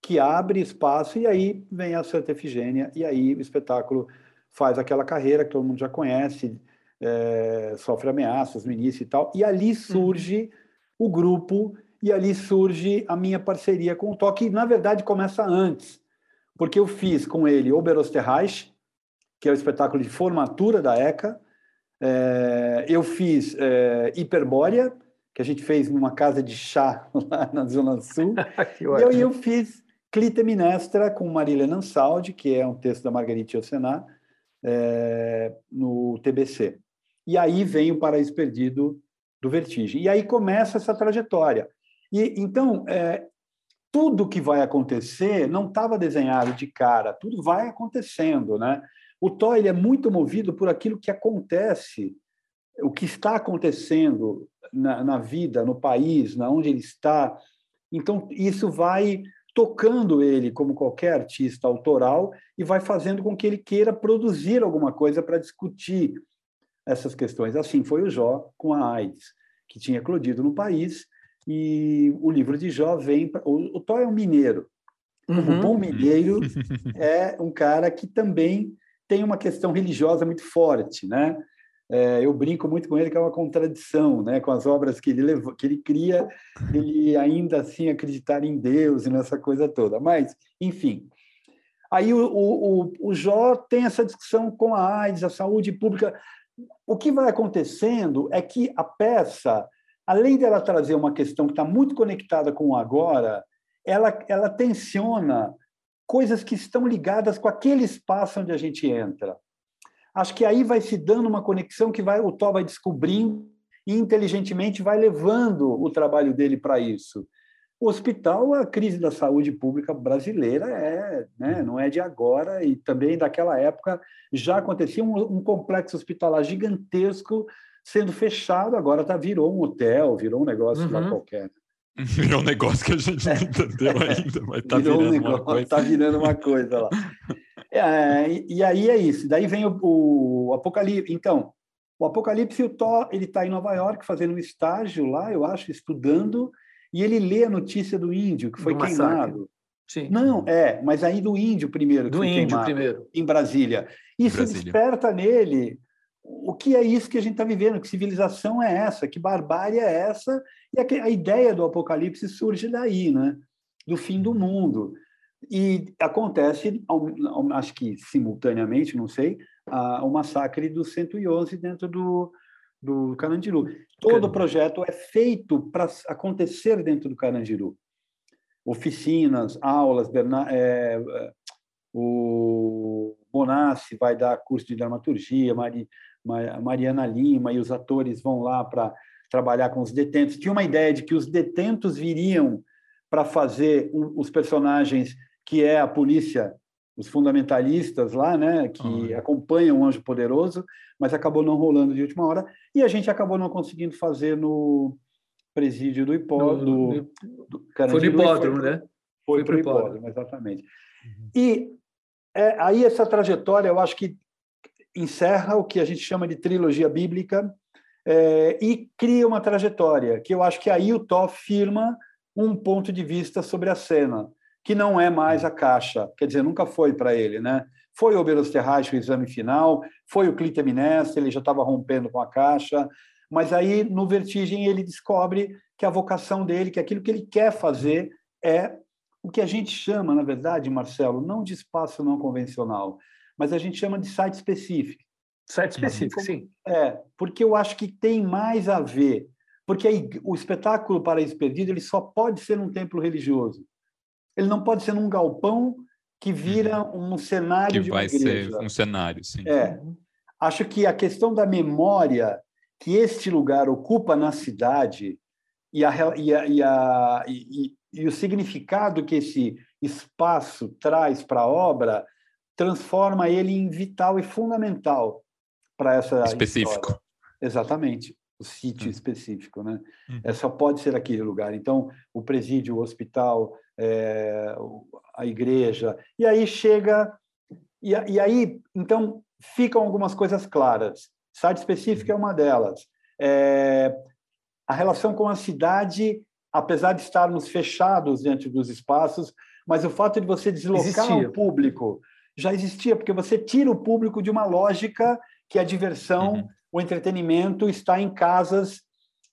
que abre espaço, e aí vem a Santa Efigênia, e aí o espetáculo faz aquela carreira que todo mundo já conhece, é, sofre ameaças no início e tal, e ali uhum. surge uhum. o grupo, e ali surge a minha parceria com o Toque, que na verdade começa antes, porque eu fiz com ele Oberösterreich, que é o espetáculo de formatura da ECA, é, eu fiz é, Hiperbórea, que a gente fez numa casa de chá lá na Zona Sul, e eu, eu fiz Clitemnestra com Marília Ansaldi, que é um texto da Margarita Yourcenar, é, no TBC. E aí vem o Paraíso Perdido do Vertigem. E aí começa essa trajetória. E então, é, tudo que vai acontecer não estava desenhado de cara, tudo vai acontecendo, né? O Tó ele é muito movido por aquilo que acontece, o que está acontecendo na, na vida, no país, na onde ele está. Então, isso vai tocando ele como qualquer artista autoral e vai fazendo com que ele queira produzir alguma coisa para discutir essas questões. Assim foi o Jó com a AIDS, que tinha eclodido no país, e o livro de Jó vem. Pra... O, o Tó é um mineiro. Uhum. O bom mineiro é um cara que também tem uma questão religiosa muito forte, né? É, eu brinco muito com ele que é uma contradição, né? Com as obras que ele levou, que ele cria, ele ainda assim acreditar em Deus e nessa coisa toda. Mas, enfim, aí o, o, o Jó tem essa discussão com a AIDS, a saúde pública. O que vai acontecendo é que a peça, além dela trazer uma questão que está muito conectada com o agora, ela, ela tensiona coisas que estão ligadas com aquele espaço onde a gente entra acho que aí vai se dando uma conexão que vai o Tó vai descobrindo e inteligentemente vai levando o trabalho dele para isso. O hospital, a crise da saúde pública brasileira é, né, não é de agora e também daquela época já acontecia um, um complexo hospitalar gigantesco sendo fechado, agora tá virou um hotel, virou um negócio uhum. lá qualquer. Virou um negócio que a gente não entendeu ainda, mas tá virou virando um negócio, uma coisa. Tá virando uma coisa lá. É, e, e, aí é isso. Daí vem o, o Apocalipse. Então, o Apocalipse, o Thor, ele está em Nova York fazendo um estágio lá, eu acho, estudando, e ele lê a notícia do índio que foi do queimado. Sim. Não, é, mas aí do índio primeiro. do índio primeiro. Em Brasília. Isso Brasília. desperta nele o que é isso que a gente está vivendo, que civilização é essa, que barbárie é essa, e a, ideia do Apocalipse surge daí, né? do fim do mundo. E acontece, acho que simultaneamente, não sei, o massacre do 111 dentro do, do Carandiru. Todo o projeto é feito para acontecer dentro do Carandiru. Oficinas, aulas, Bernard, é, é, o Bonassi vai dar curso de dramaturgia, Mari, Mariana Lima e os atores vão lá para trabalhar com os detentos. Tinha uma ideia de que os detentos viriam para fazer os personagens que é a polícia, os fundamentalistas lá, né, que uhum. acompanham o Anjo Poderoso, mas acabou não rolando de última hora, e a gente acabou não conseguindo fazer no presídio do hipódromo. Do, do, foi no hipódromo, foi, né? Foi, para o hipódromo, exatamente. Uhum. E é, aí essa trajetória, eu acho que encerra o que a gente chama de trilogia bíblica é, e cria uma trajetória, que eu acho que aí o Tó firma um ponto de vista sobre a cena que não é mais a caixa, quer dizer, nunca foi para ele, né? Foi o Oberosterrage o exame final, foi o Clitemnestre, ele já estava rompendo com a caixa, Mas aí, no Vertigem, ele descobre que a vocação dele, que aquilo que ele quer fazer é o que a gente chama, na verdade, Marcelo, não de espaço não convencional, mas a gente chama de site específico. Site específico, sim. É, porque eu acho que tem mais a ver. Porque aí, o espetáculo Paraíso Perdido ele só pode ser num templo religioso. Ele não pode ser num galpão que vira uhum. um cenário que de uma igreja. vai ser um cenário, sim. É. Acho que a questão da memória que este lugar ocupa na cidade e, a, e, a, e, a, e, e o significado que esse espaço traz para a obra transforma ele em vital e fundamental para essa específico. História. Exatamente, o sítio hum. específico, né? Hum. É, só pode ser aquele lugar. Então, o presídio, o hospital, é, a igreja, e aí chega e, e, aí então ficam algumas coisas claras. Site específico é uma delas. É, a relação com a cidade, apesar de estarmos fechados dentro dos espaços, mas o fato de você deslocar existia. o público já existia, porque você tira o público de uma lógica que a diversão, uhum. o entretenimento está em casas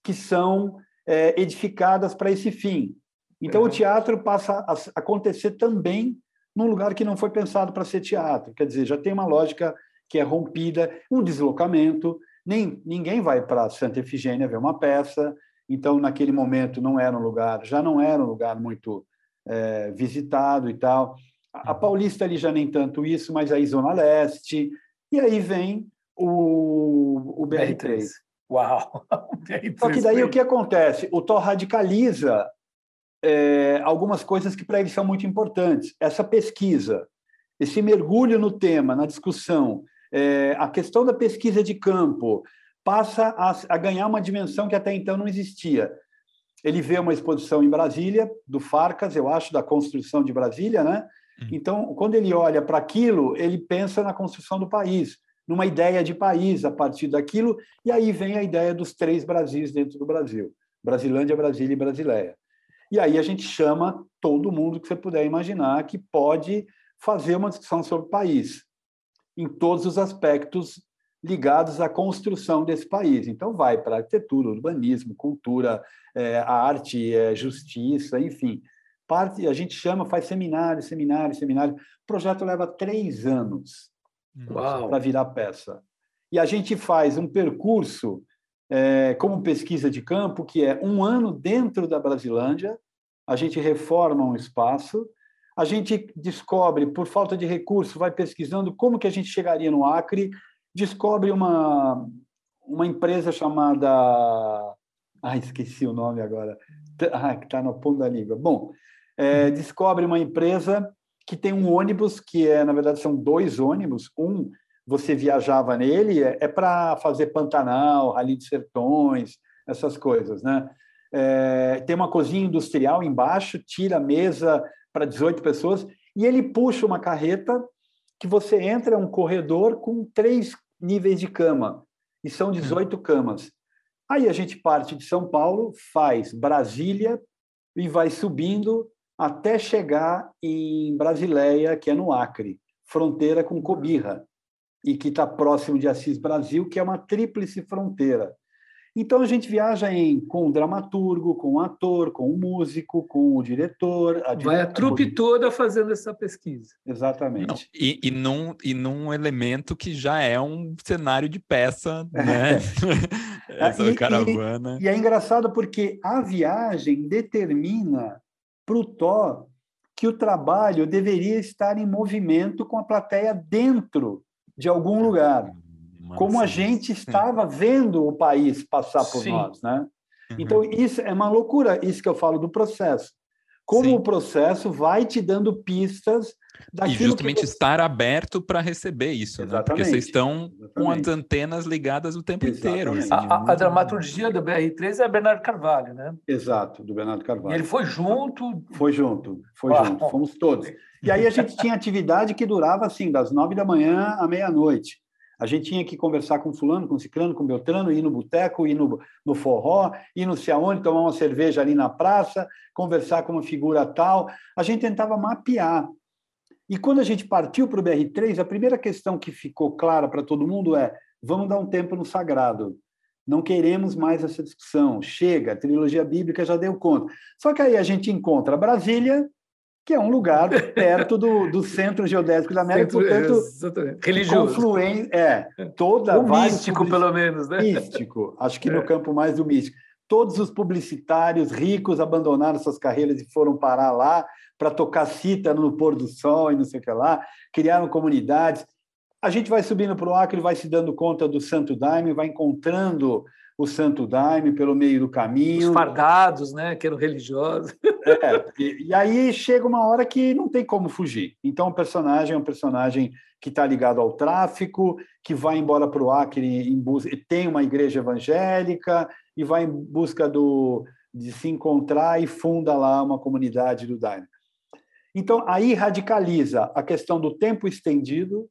que são é, edificadas para esse fim. Então, uhum. o teatro passa a acontecer também num lugar que não foi pensado para ser teatro. Quer dizer, já tem uma lógica que é rompida, um deslocamento. Nem, ninguém vai para Santa Efigênia ver uma peça, então, naquele momento, não era um lugar, já não era um lugar muito é, visitado e tal. A, a uhum. Paulista ali já nem tanto isso, mas aí Zona Leste, e aí vem o, o BR3. Uau! Só que daí o que acontece? O Thor radicaliza é, algumas coisas que para ele são muito importantes. Essa pesquisa, esse mergulho no tema, na discussão, é, a questão da pesquisa de campo passa a, a ganhar uma dimensão que até então não existia. Ele vê uma exposição em Brasília, do Farcas, eu acho, da construção de Brasília, né? Uhum. Então, quando ele olha para aquilo, ele pensa na construção do país numa ideia de país a partir daquilo, e aí vem a ideia dos três Brasis dentro do Brasil: Brasilândia, Brasília e Brasileia. E aí a gente chama todo mundo que você puder imaginar que pode fazer uma discussão sobre o país, em todos os aspectos ligados à construção desse país. Então, vai para arquitetura, urbanismo, cultura, é, arte, é, justiça, enfim. Parte, a gente chama, faz seminário, seminário, seminário. O projeto leva três anos para virar peça. E a gente faz um percurso é, como pesquisa de campo, que é um ano dentro da Brasilândia, a gente reforma um espaço, a gente descobre, por falta de recurso, vai pesquisando como que a gente chegaria no Acre, descobre uma, uma empresa chamada... Ah, esqueci o nome agora. Ah, que está na ponta da língua. Bom, é, descobre uma empresa que tem um ônibus que é, na verdade, são dois ônibus. Um você viajava nele é, é para fazer Pantanal, Rally de Sertões, essas coisas, né? É, tem uma cozinha industrial embaixo, tira a mesa para 18 pessoas e ele puxa uma carreta que você entra é um corredor com três níveis de cama e são 18 hum. camas. Aí a gente parte de São Paulo, faz Brasília e vai subindo até chegar em Brasileia, que é no Acre, fronteira com Cobirra, e que está próximo de Assis Brasil, que é uma tríplice fronteira. Então a gente viaja em, com o dramaturgo, com o ator, com o músico, com o diretor. A Vai a trupe toda fazendo essa pesquisa. Exatamente. Não, e, e, num, e num elemento que já é um cenário de peça, né? essa e, caravana. E, e é engraçado porque a viagem determina para o Thor que o trabalho deveria estar em movimento com a plateia dentro de algum lugar, Mas, como a gente estava vendo o país passar por sim. nós, né? Uhum. Então isso é uma loucura, isso que eu falo do processo. Como sim. o processo vai te dando pistas e justamente você... estar aberto para receber isso, né? Porque vocês estão Exatamente. com as antenas ligadas o tempo Exatamente. inteiro. Assim, a, a, dramaturgia do BR3 é Bernardo Carvalho, né? Exato, do Bernardo Carvalho. E ele foi junto? Foi junto, foi Uau. junto, fomos todos. E aí a gente tinha atividade que durava assim, das nove da manhã à meia-noite. A gente tinha que conversar com fulano, com ciclano, com beltrano, ir no boteco, ir no, no forró, ir não sei aonde, tomar uma cerveja ali na praça, conversar com uma figura tal. A gente tentava mapear e quando a gente partiu para o BR3, a primeira questão que ficou clara para todo mundo é: vamos dar um tempo no sagrado. Não queremos mais essa discussão. Chega, a trilogia bíblica já deu conta. Só que aí a gente encontra Brasília, que é um lugar perto do, do centro geodésico da América, centro, portanto, exatamente. religioso. Confluente, é, toda o místico, pelo menos, né? Místico, acho que é. no campo mais do místico. Todos os publicitários ricos abandonaram suas carreiras e foram parar lá para tocar cita no pôr do sol e não sei o que lá, criaram comunidades. A gente vai subindo para o Acre, vai se dando conta do Santo Daime, vai encontrando o Santo Daime pelo meio do caminho. Os fardados, né, que eram religiosos. É, e, e, aí chega uma hora que não tem como fugir. Então o personagem é um personagem que está ligado ao tráfico, que vai embora para o Acre em busca, tem uma igreja evangélica e vai em busca do, de se encontrar e funda lá uma comunidade do Daime. Então aí radicaliza a questão do tempo estendido,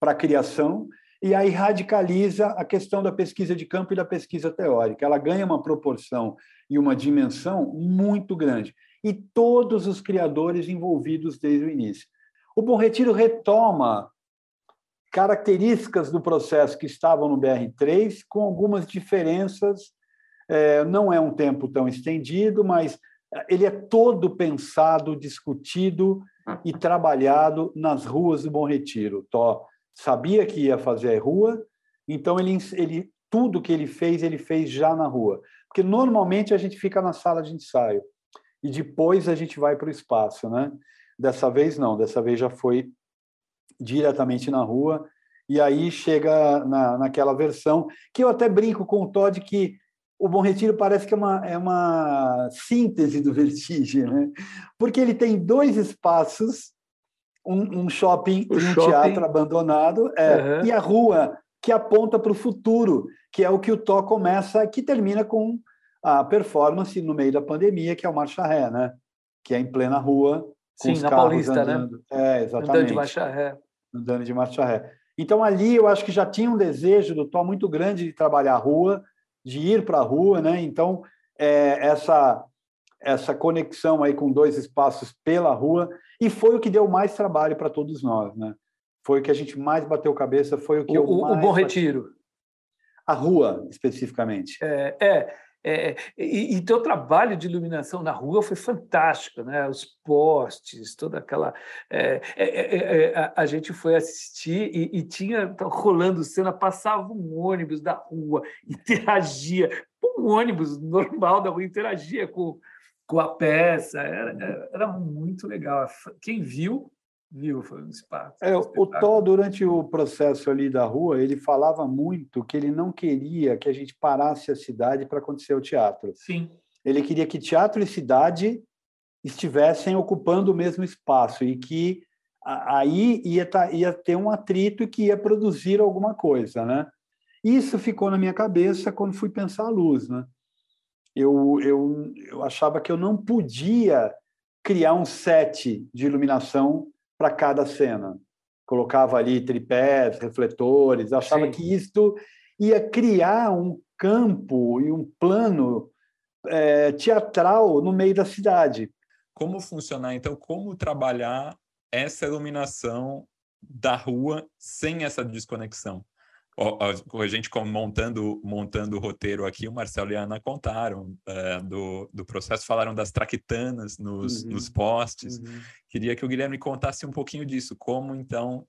para a criação, e aí radicaliza a questão da pesquisa de campo e da pesquisa teórica. Ela ganha uma proporção e uma dimensão muito grande. E todos os criadores envolvidos desde o início. O Bom Retiro retoma características do processo que estavam no BR3, com algumas diferenças. É, não é um tempo tão estendido, mas ele é todo pensado, discutido e trabalhado nas ruas do Bom Retiro. Tó, sabia que ia fazer a rua, então ele, ele tudo que ele fez, ele fez já na rua. Porque normalmente a gente fica na sala de ensaio e depois a gente vai para o espaço, né? Dessa vez não, dessa vez já foi diretamente na rua e aí chega na, naquela versão que eu até brinco com o Todd que o Bom Retiro parece que é uma, é uma síntese do Vertigem, né? Porque ele tem dois espaços um, um shopping o e um shopping. teatro abandonado, é, uhum. e a rua que aponta para o futuro, que é o que o Tó começa, que termina com a performance no meio da pandemia, que é o Marcha Ré, né? Que é em plena rua, com Sim, os na carros Paulista, né? andando. né? É, exatamente. Andando de marcha ré. Andando de marcha ré. Então, ali, eu acho que já tinha um desejo do Tó muito grande de trabalhar a rua, de ir para a rua, né? Então, é, essa essa conexão aí com dois espaços pela rua e foi o que deu mais trabalho para todos nós, né? Foi o que a gente mais bateu cabeça, foi o que o, o Bom Retiro, a rua especificamente. É, é, é e, e teu trabalho de iluminação na rua foi fantástico, né? Os postes, toda aquela. É, é, é, é a, a, gente foi assistir e, e tinha rolando cena, passava um ônibus da rua, interagia, um ônibus normal da rua interagia com com a peça, era, era muito legal. Quem viu, viu, foi um espaço. É, o Tó, durante o processo ali da rua, ele falava muito que ele não queria que a gente parasse a cidade para acontecer o teatro. Sim. Ele queria que teatro e cidade estivessem ocupando o mesmo espaço e que aí ia, tá, ia ter um atrito que ia produzir alguma coisa, né? Isso ficou na minha cabeça quando fui pensar a luz, né? eu, eu, eu achava que eu não podia criar um set de iluminação para cada cena. Colocava ali tripés, refletores, achava Sim. que isto ia criar um campo e um plano é, teatral no meio da cidade. Como funcionar, então, como trabalhar essa iluminação da rua sem essa desconexão? A gente montando montando o roteiro aqui, o Marcelo e a Ana contaram é, do, do processo, falaram das traquitanas nos, uhum. nos postes. Uhum. Queria que o Guilherme contasse um pouquinho disso, como então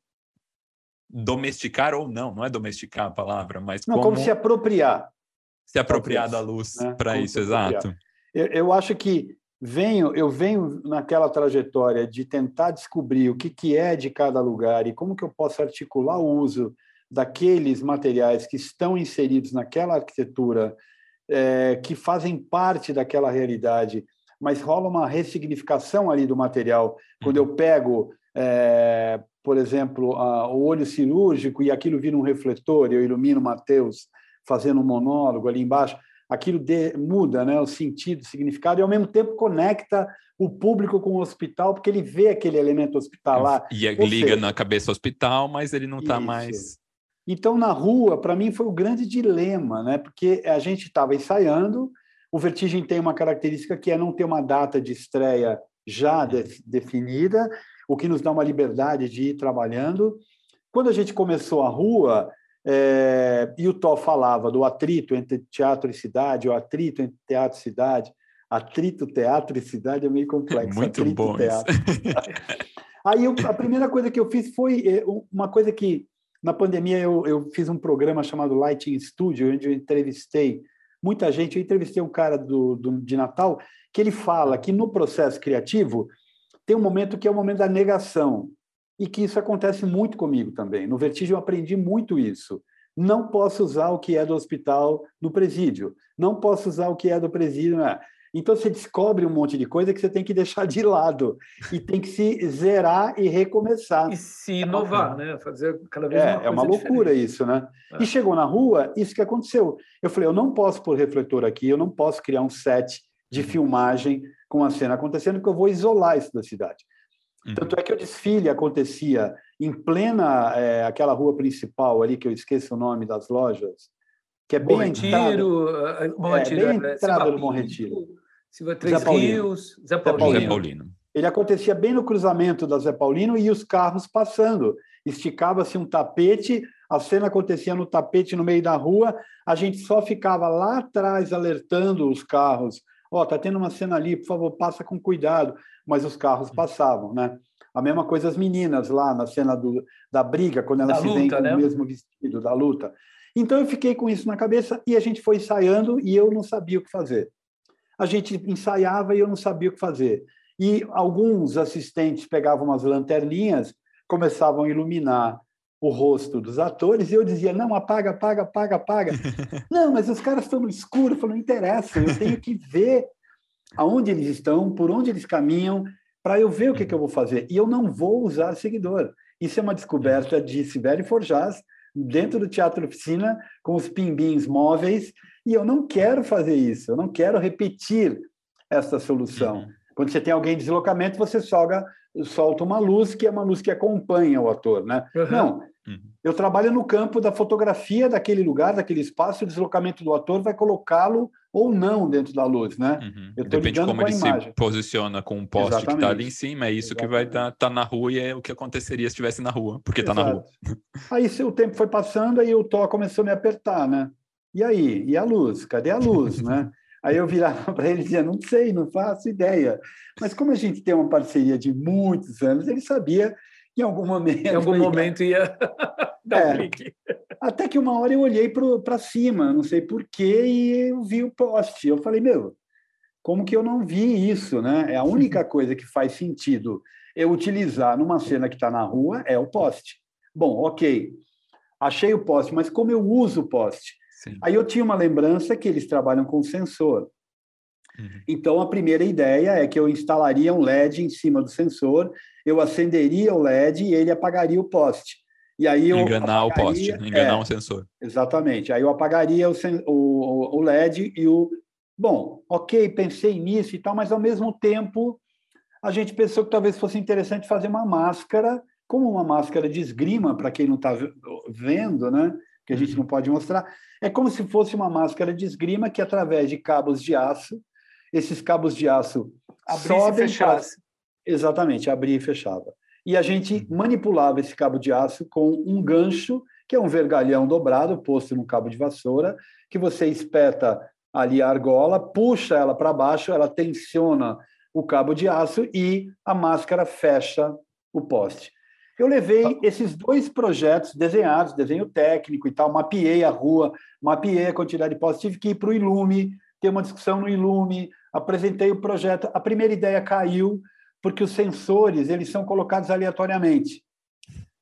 domesticar ou não, não é domesticar a palavra, mas não, como, como se apropriar. Se apropriar da luz né? para isso, exato. Eu, eu acho que venho, eu venho naquela trajetória de tentar descobrir o que, que é de cada lugar e como que eu posso articular o uso daqueles materiais que estão inseridos naquela arquitetura, é, que fazem parte daquela realidade, mas rola uma ressignificação ali do material. Quando eu pego, é, por exemplo, a, o olho cirúrgico e aquilo vira um refletor, eu ilumino Mateus fazendo um monólogo ali embaixo, aquilo de, muda né, o sentido, o significado, e ao mesmo tempo conecta o público com o hospital, porque ele vê aquele elemento hospitalar. E liga seja, na cabeça hospital, mas ele não está mais então, na rua, para mim, foi o grande dilema, né? porque a gente estava ensaiando, o Vertigem tem uma característica que é não ter uma data de estreia já de, definida, o que nos dá uma liberdade de ir trabalhando. Quando a gente começou a rua, É, e o Tó falava do atrito entre teatro e cidade, o atrito entre teatro e cidade. Atrito, teatro e cidade é meio complexo. Muito atrito, bom teatro. Aí eu, a primeira coisa que eu fiz foi é, uma coisa que na pandemia eu, eu fiz um programa chamado Lighting Studio, onde eu entrevistei muita gente. Eu entrevistei um cara do, do, de Natal que ele fala que no processo criativo tem um momento que é o momento da negação e que isso acontece muito comigo também. No Vertigem eu aprendi muito isso. Não posso usar o que é do hospital no presídio. Não posso usar o que é do presídio. Né? Então você descobre um monte de coisa que você tem que deixar de lado e tem que se zerar e recomeçar. E se inovar, né? Fazer cada vez é, uma É uma loucura diferente. isso, né? É. E chegou na rua, isso que aconteceu. Eu falei, eu não posso pôr refletor aqui, eu não posso criar um set de uhum. filmagem com a cena acontecendo, porque eu vou isolar isso da cidade. Uhum. Tanto é que o desfile acontecia em plena é, aquela rua principal ali, que eu esqueço o nome das lojas, que é bem Bom Retiro, entrada, Bom Retiro, é, bem é, entrada do Bom Retiro. Silva Três Zé Rios, Zé Paulino. Zé Paulino. Ele acontecia bem no cruzamento da Zé Paulino e os carros passando. Esticava-se um tapete, a cena acontecia no tapete no meio da rua, a gente só ficava lá atrás alertando os carros. Ó, oh, tá tendo uma cena ali, por favor, passa com cuidado mas os carros hum. passavam, né? A mesma coisa as meninas lá na cena do, da briga, quando elas da se veem com né? o mesmo vestido, da luta. Então eu fiquei com isso na cabeça e a gente foi ensaiando e eu não sabia o que fazer. A gente ensaiava e eu não sabia o que fazer. E alguns assistentes pegavam umas lanterninhas, começavam a iluminar o rosto dos atores e eu dizia: não, apaga, apaga, apaga, apaga. não, mas os caras estão no escuro. Eu falei: não interessa, eu tenho que ver aonde eles estão, por onde eles caminham, para eu ver o que, que, eu vou fazer. E eu não vou usar seguidor. Isso é uma descoberta de Sibeli Forjaz, dentro do Teatro Oficina, com os pimbins móveis, e eu não quero fazer isso, eu não quero repetir essa solução. Uhum. Quando você tem alguém em deslocamento, você solga, solta uma luz que é uma luz que acompanha o ator, né? Uhum. Não, uhum. eu trabalho no campo da fotografia daquele lugar, daquele espaço, o deslocamento do ator vai colocá-lo ou não dentro da luz, né? Uhum. Eu Depende de como ele se posiciona com um poste Exatamente. que está ali em cima, é isso Exatamente. que vai estar tá, tá na rua e é o que aconteceria se estivesse na rua, porque está na rua. Aí o tempo foi passando, aí o Tó começou a me apertar, né? E aí? E a luz? Cadê a luz, né? Aí eu virava para ele e dizia, não sei, não faço ideia. Mas como a gente tem uma parceria de muitos anos, ele sabia que em algum momento... Em algum momento ia dar um clique. Até que uma hora eu olhei para cima, não sei porquê, e eu vi o poste. Eu falei, meu, como que eu não vi isso, né? É a única coisa que faz sentido eu utilizar numa cena que está na rua é o poste. Bom, ok, achei o poste, mas como eu uso o poste? Sim. Aí eu tinha uma lembrança que eles trabalham com sensor. Uhum. Então, a primeira ideia é que eu instalaria um LED em cima do sensor, eu acenderia o LED e ele apagaria o poste. E aí eu enganar apagaria, o poste, enganar é, um sensor. Exatamente. Aí eu apagaria o, o, o LED e o. Bom, ok, pensei nisso e tal, mas ao mesmo tempo a gente pensou que talvez fosse interessante fazer uma máscara, como uma máscara de esgrima, para quem não está vendo, né? Que a gente uhum. não pode mostrar. É como se fosse uma máscara de esgrima que, através de cabos de aço, esses cabos de aço abrir e fechasse. Exatamente, abria e fechava e a gente manipulava esse cabo de aço com um gancho, que é um vergalhão dobrado, posto no cabo de vassoura, que você espeta ali a argola, puxa ela para baixo, ela tensiona o cabo de aço e a máscara fecha o poste. Eu levei esses dois projetos desenhados, desenho técnico e tal, mapeei a rua, mapeei a quantidade de postes, tive que ir para o Ilume, ter uma discussão no Ilume, apresentei o projeto. A primeira ideia caiu, porque os sensores eles são colocados aleatoriamente.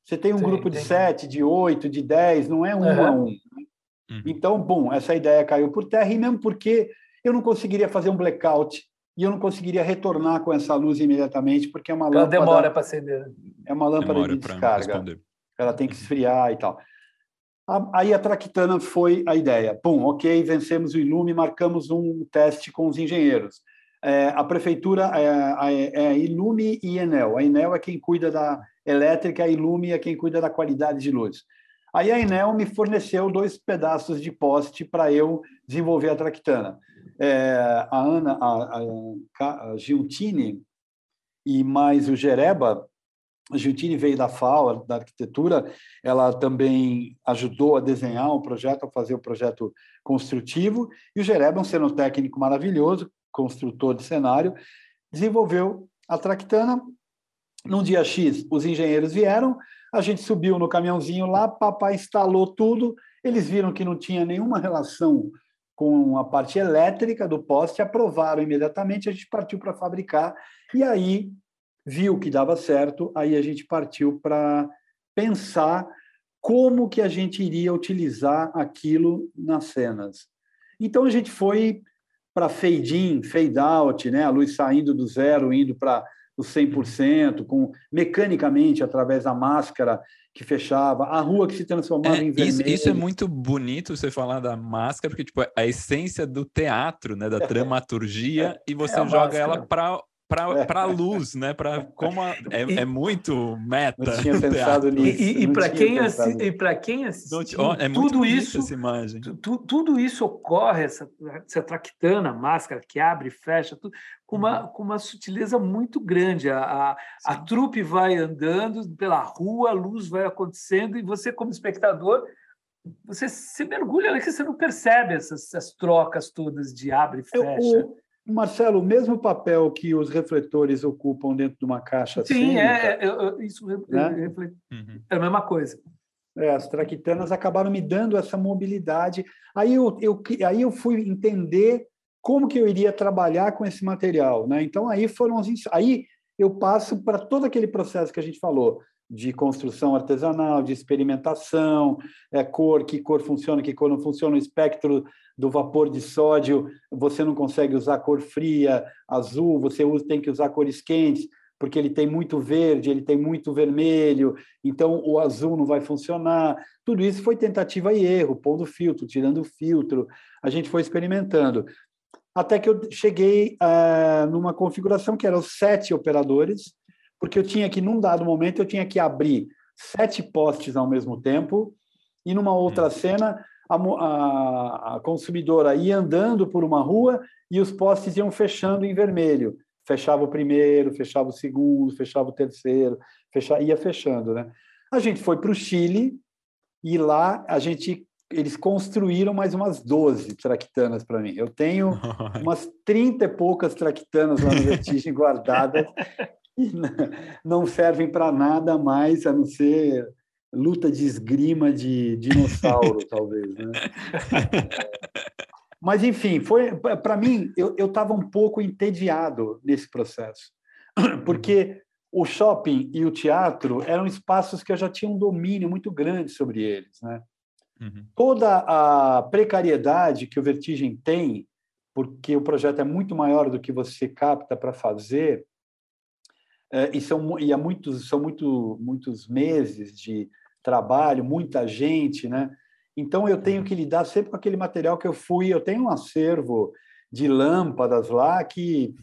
Você tem um Sim, grupo de sete, de oito, de dez, não é um uhum. a um. Uhum. Então, bom, essa ideia caiu por terra, e mesmo porque eu não conseguiria fazer um blackout e eu não conseguiria retornar com essa luz imediatamente, porque é uma Ela lâmpada. demora para acender. É uma lâmpada demora de descarga. Ela tem que esfriar e tal. Aí a Traquitana foi a ideia. Pum, ok, vencemos o Ilume, marcamos um teste com os engenheiros. É, a prefeitura é, é, Ilume e Enel. A Enel é quem cuida da elétrica, a Ilume é quem cuida da qualidade de luz. Aí a Enel me forneceu dois pedaços de poste para eu desenvolver a Tractana. É, a Ana, a, a, a Giuntini e mais o Jereba A Giltini veio da FAO, da arquitetura, ela também ajudou a desenhar um projeto, a fazer o projeto construtivo, e o Gereba, um cenotécnico maravilhoso, construtor de cenário, desenvolveu a Tractana. Num dia X, os engenheiros vieram, a gente subiu no caminhãozinho lá, papai instalou tudo, eles viram que não tinha nenhuma relação com a parte elétrica do poste, aprovaram imediatamente, a gente partiu para fabricar, e aí viu que dava certo, aí a gente partiu para pensar como que a gente iria utilizar aquilo nas cenas. Então a gente foi para fade in, fade out, né? a luz saindo do zero, indo para o 100%, com mecanicamente através da máscara que fechava, a rua que se transformava é, em vermelho. Isso, isso, é muito bonito você falar da máscara, porque tipo, a essência do teatro, né, da dramaturgia, é, e você é joga máscara. ela para para a é. luz, né? Para como a, é, e, é, muito meta. Não tinha pensado nisso. E, e para quem, assi quem assistiu, é tudo isso, essa imagem. Tu, tudo isso ocorre essa, essa traquitana, máscara que abre e fecha, tudo, com uma, uhum. com uma sutileza muito grande. A, a, a trupe vai andando pela rua, a luz vai acontecendo e você como espectador você se mergulha ali que você não percebe essas, essas trocas todas de abre e fecha. Eu, Marcelo, o mesmo papel que os refletores ocupam dentro de uma caixa Sim, é, é, isso né? uhum. é a mesma coisa. É, as traquitanas acabaram me dando essa mobilidade. Aí eu, eu, aí eu fui entender como que eu iria trabalhar com esse material. Né? Então, aí foram os, aí eu passo para todo aquele processo que a gente falou de construção artesanal, de experimentação, é, cor, que cor funciona, que cor não funciona, o espectro do vapor de sódio, você não consegue usar cor fria, azul, você usa, tem que usar cores quentes, porque ele tem muito verde, ele tem muito vermelho, então o azul não vai funcionar. Tudo isso foi tentativa e erro, pondo filtro, tirando filtro, a gente foi experimentando. Até que eu cheguei uh, numa configuração que eram sete operadores, porque eu tinha que, num dado momento, eu tinha que abrir sete postes ao mesmo tempo, e numa outra hum. cena, a, a, a, consumidora ia andando por uma rua e os postes iam fechando em vermelho. Fechava o primeiro, fechava o segundo, fechava o terceiro, fechava, ia fechando. Né? A gente foi para o Chile e lá a gente eles construíram mais umas 12 traquitanas para mim. Eu tenho umas 30 e poucas traquitanas lá no Vertigem guardadas não servem para nada mais a não ser luta de esgrima de dinossauro, talvez. Né? Mas, enfim, foi para mim, eu estava um pouco entediado nesse processo, porque o shopping e o teatro eram espaços que eu já tinha um domínio muito grande sobre eles. Né? Uhum. Toda a precariedade que o Vertigem tem, porque o projeto é muito maior do que você capta para fazer, é, e são e há muitos são muito muitos meses de trabalho, muita gente, né? Então eu tenho uhum. que lidar sempre com aquele material que eu fui. Eu tenho um acervo de lâmpadas lá que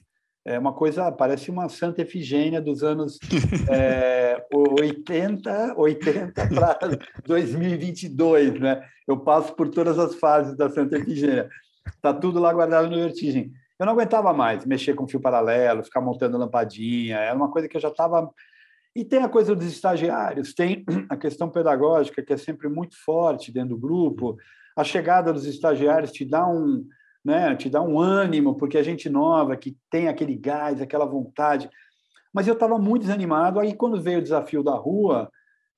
é uma coisa parece uma Santa Efigênia dos anos é, 80, 80 para 2022, né? Eu passo por todas as fases da Santa Efigênia. Está tudo lá guardado no Vertigem. Eu não aguentava mais mexer com fio paralelo, ficar montando lampadinha, era uma coisa que eu já estava. E tem a coisa dos estagiários, tem a questão pedagógica, que é sempre muito forte dentro do grupo. A chegada dos estagiários te dá um, né, te dá um ânimo, porque a gente nova, que tem aquele gás, aquela vontade. Mas eu estava muito desanimado. Aí, quando veio o desafio da rua,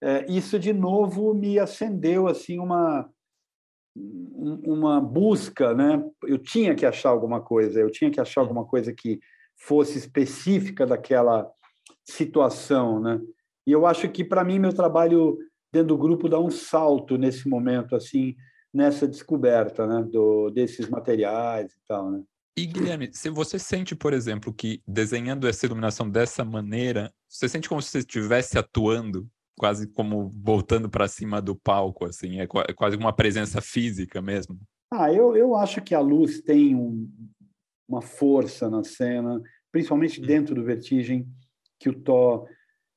é, isso de novo me acendeu assim uma uma busca, né? Eu tinha que achar alguma coisa, eu tinha que achar alguma coisa que fosse específica daquela situação, né? E eu acho que para mim meu trabalho dentro do grupo dá um salto nesse momento, assim, nessa descoberta, né? Do desses materiais e tal, né? E Guilherme, se você sente, por exemplo, que desenhando essa iluminação dessa maneira, você sente como se você estivesse atuando quase como voltando para cima do palco, assim, é, é quase uma presença física mesmo. Ah, eu, eu acho que a luz tem um, uma força na cena, principalmente hum. dentro do Vertigem, que o Tó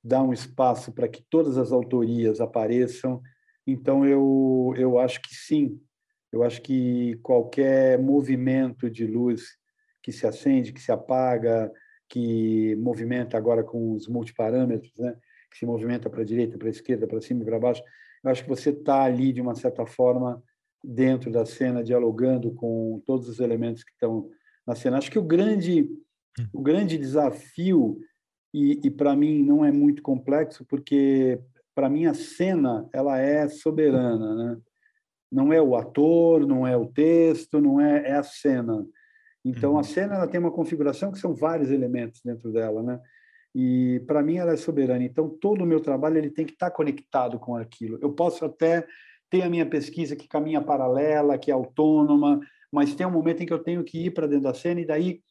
dá um espaço para que todas as autorias apareçam. Então, eu, eu acho que sim. Eu acho que qualquer movimento de luz que se acende, que se apaga, que movimenta agora com os multiparâmetros, né? Que se movimenta para a direita, para a esquerda, para cima e para baixo. Eu acho que você está ali, de uma certa forma, dentro da cena, dialogando com todos os elementos que estão na cena. Acho que o grande, o grande desafio, e, e para mim não é muito complexo, porque para mim a cena ela é soberana, né? Não é o ator, não é o texto, não é, é a cena. Então uhum. a cena ela tem uma configuração que são vários elementos dentro dela, né? E para mim ela é soberana. Então todo o meu trabalho ele tem que estar tá conectado com aquilo. Eu posso até ter a minha pesquisa que caminha paralela, que é autônoma, mas tem um momento em que eu tenho que ir para dentro da cena e daí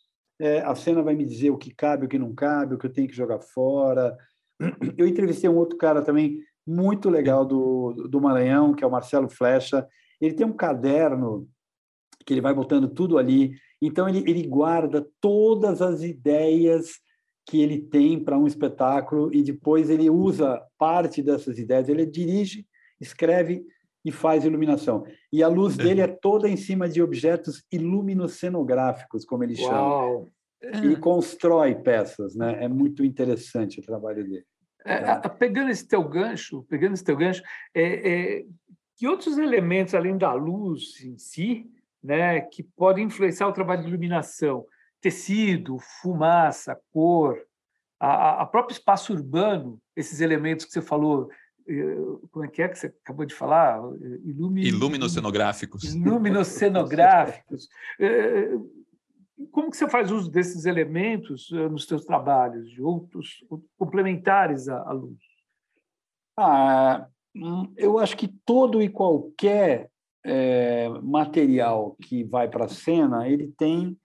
é, a cena vai me dizer o que cabe, o que não cabe, o que eu tenho que jogar fora. Eu entrevistei um outro cara também muito legal do, do Maranhão, que é o Marcelo Flecha. Ele tem um caderno que ele vai botando tudo ali. Então, ele, ele guarda todas as ideias que ele tem para um espetáculo e depois ele usa parte dessas ideias. Ele dirige, escreve e faz iluminação. E a luz dele é toda em cima de objetos iluminocenográficos, como ele chama. E constrói peças, né? É muito interessante o trabalho dele. É, pegando esse teu gancho, pegando esse teu gancho, é, é, que outros elementos além da luz em si, né, que podem influenciar o trabalho de iluminação? Tecido, fumaça, cor, a, a próprio espaço urbano, esses elementos que você falou, eh, como é que é que você acabou de falar? Ilumi... Iluminocenográficos. Iluminocenográficos. Eh, como que você faz uso desses elementos eh, nos seus trabalhos, de outros complementares à, à luz? Ah, hum, eu acho que todo e qualquer é, material que vai para a cena, ele tem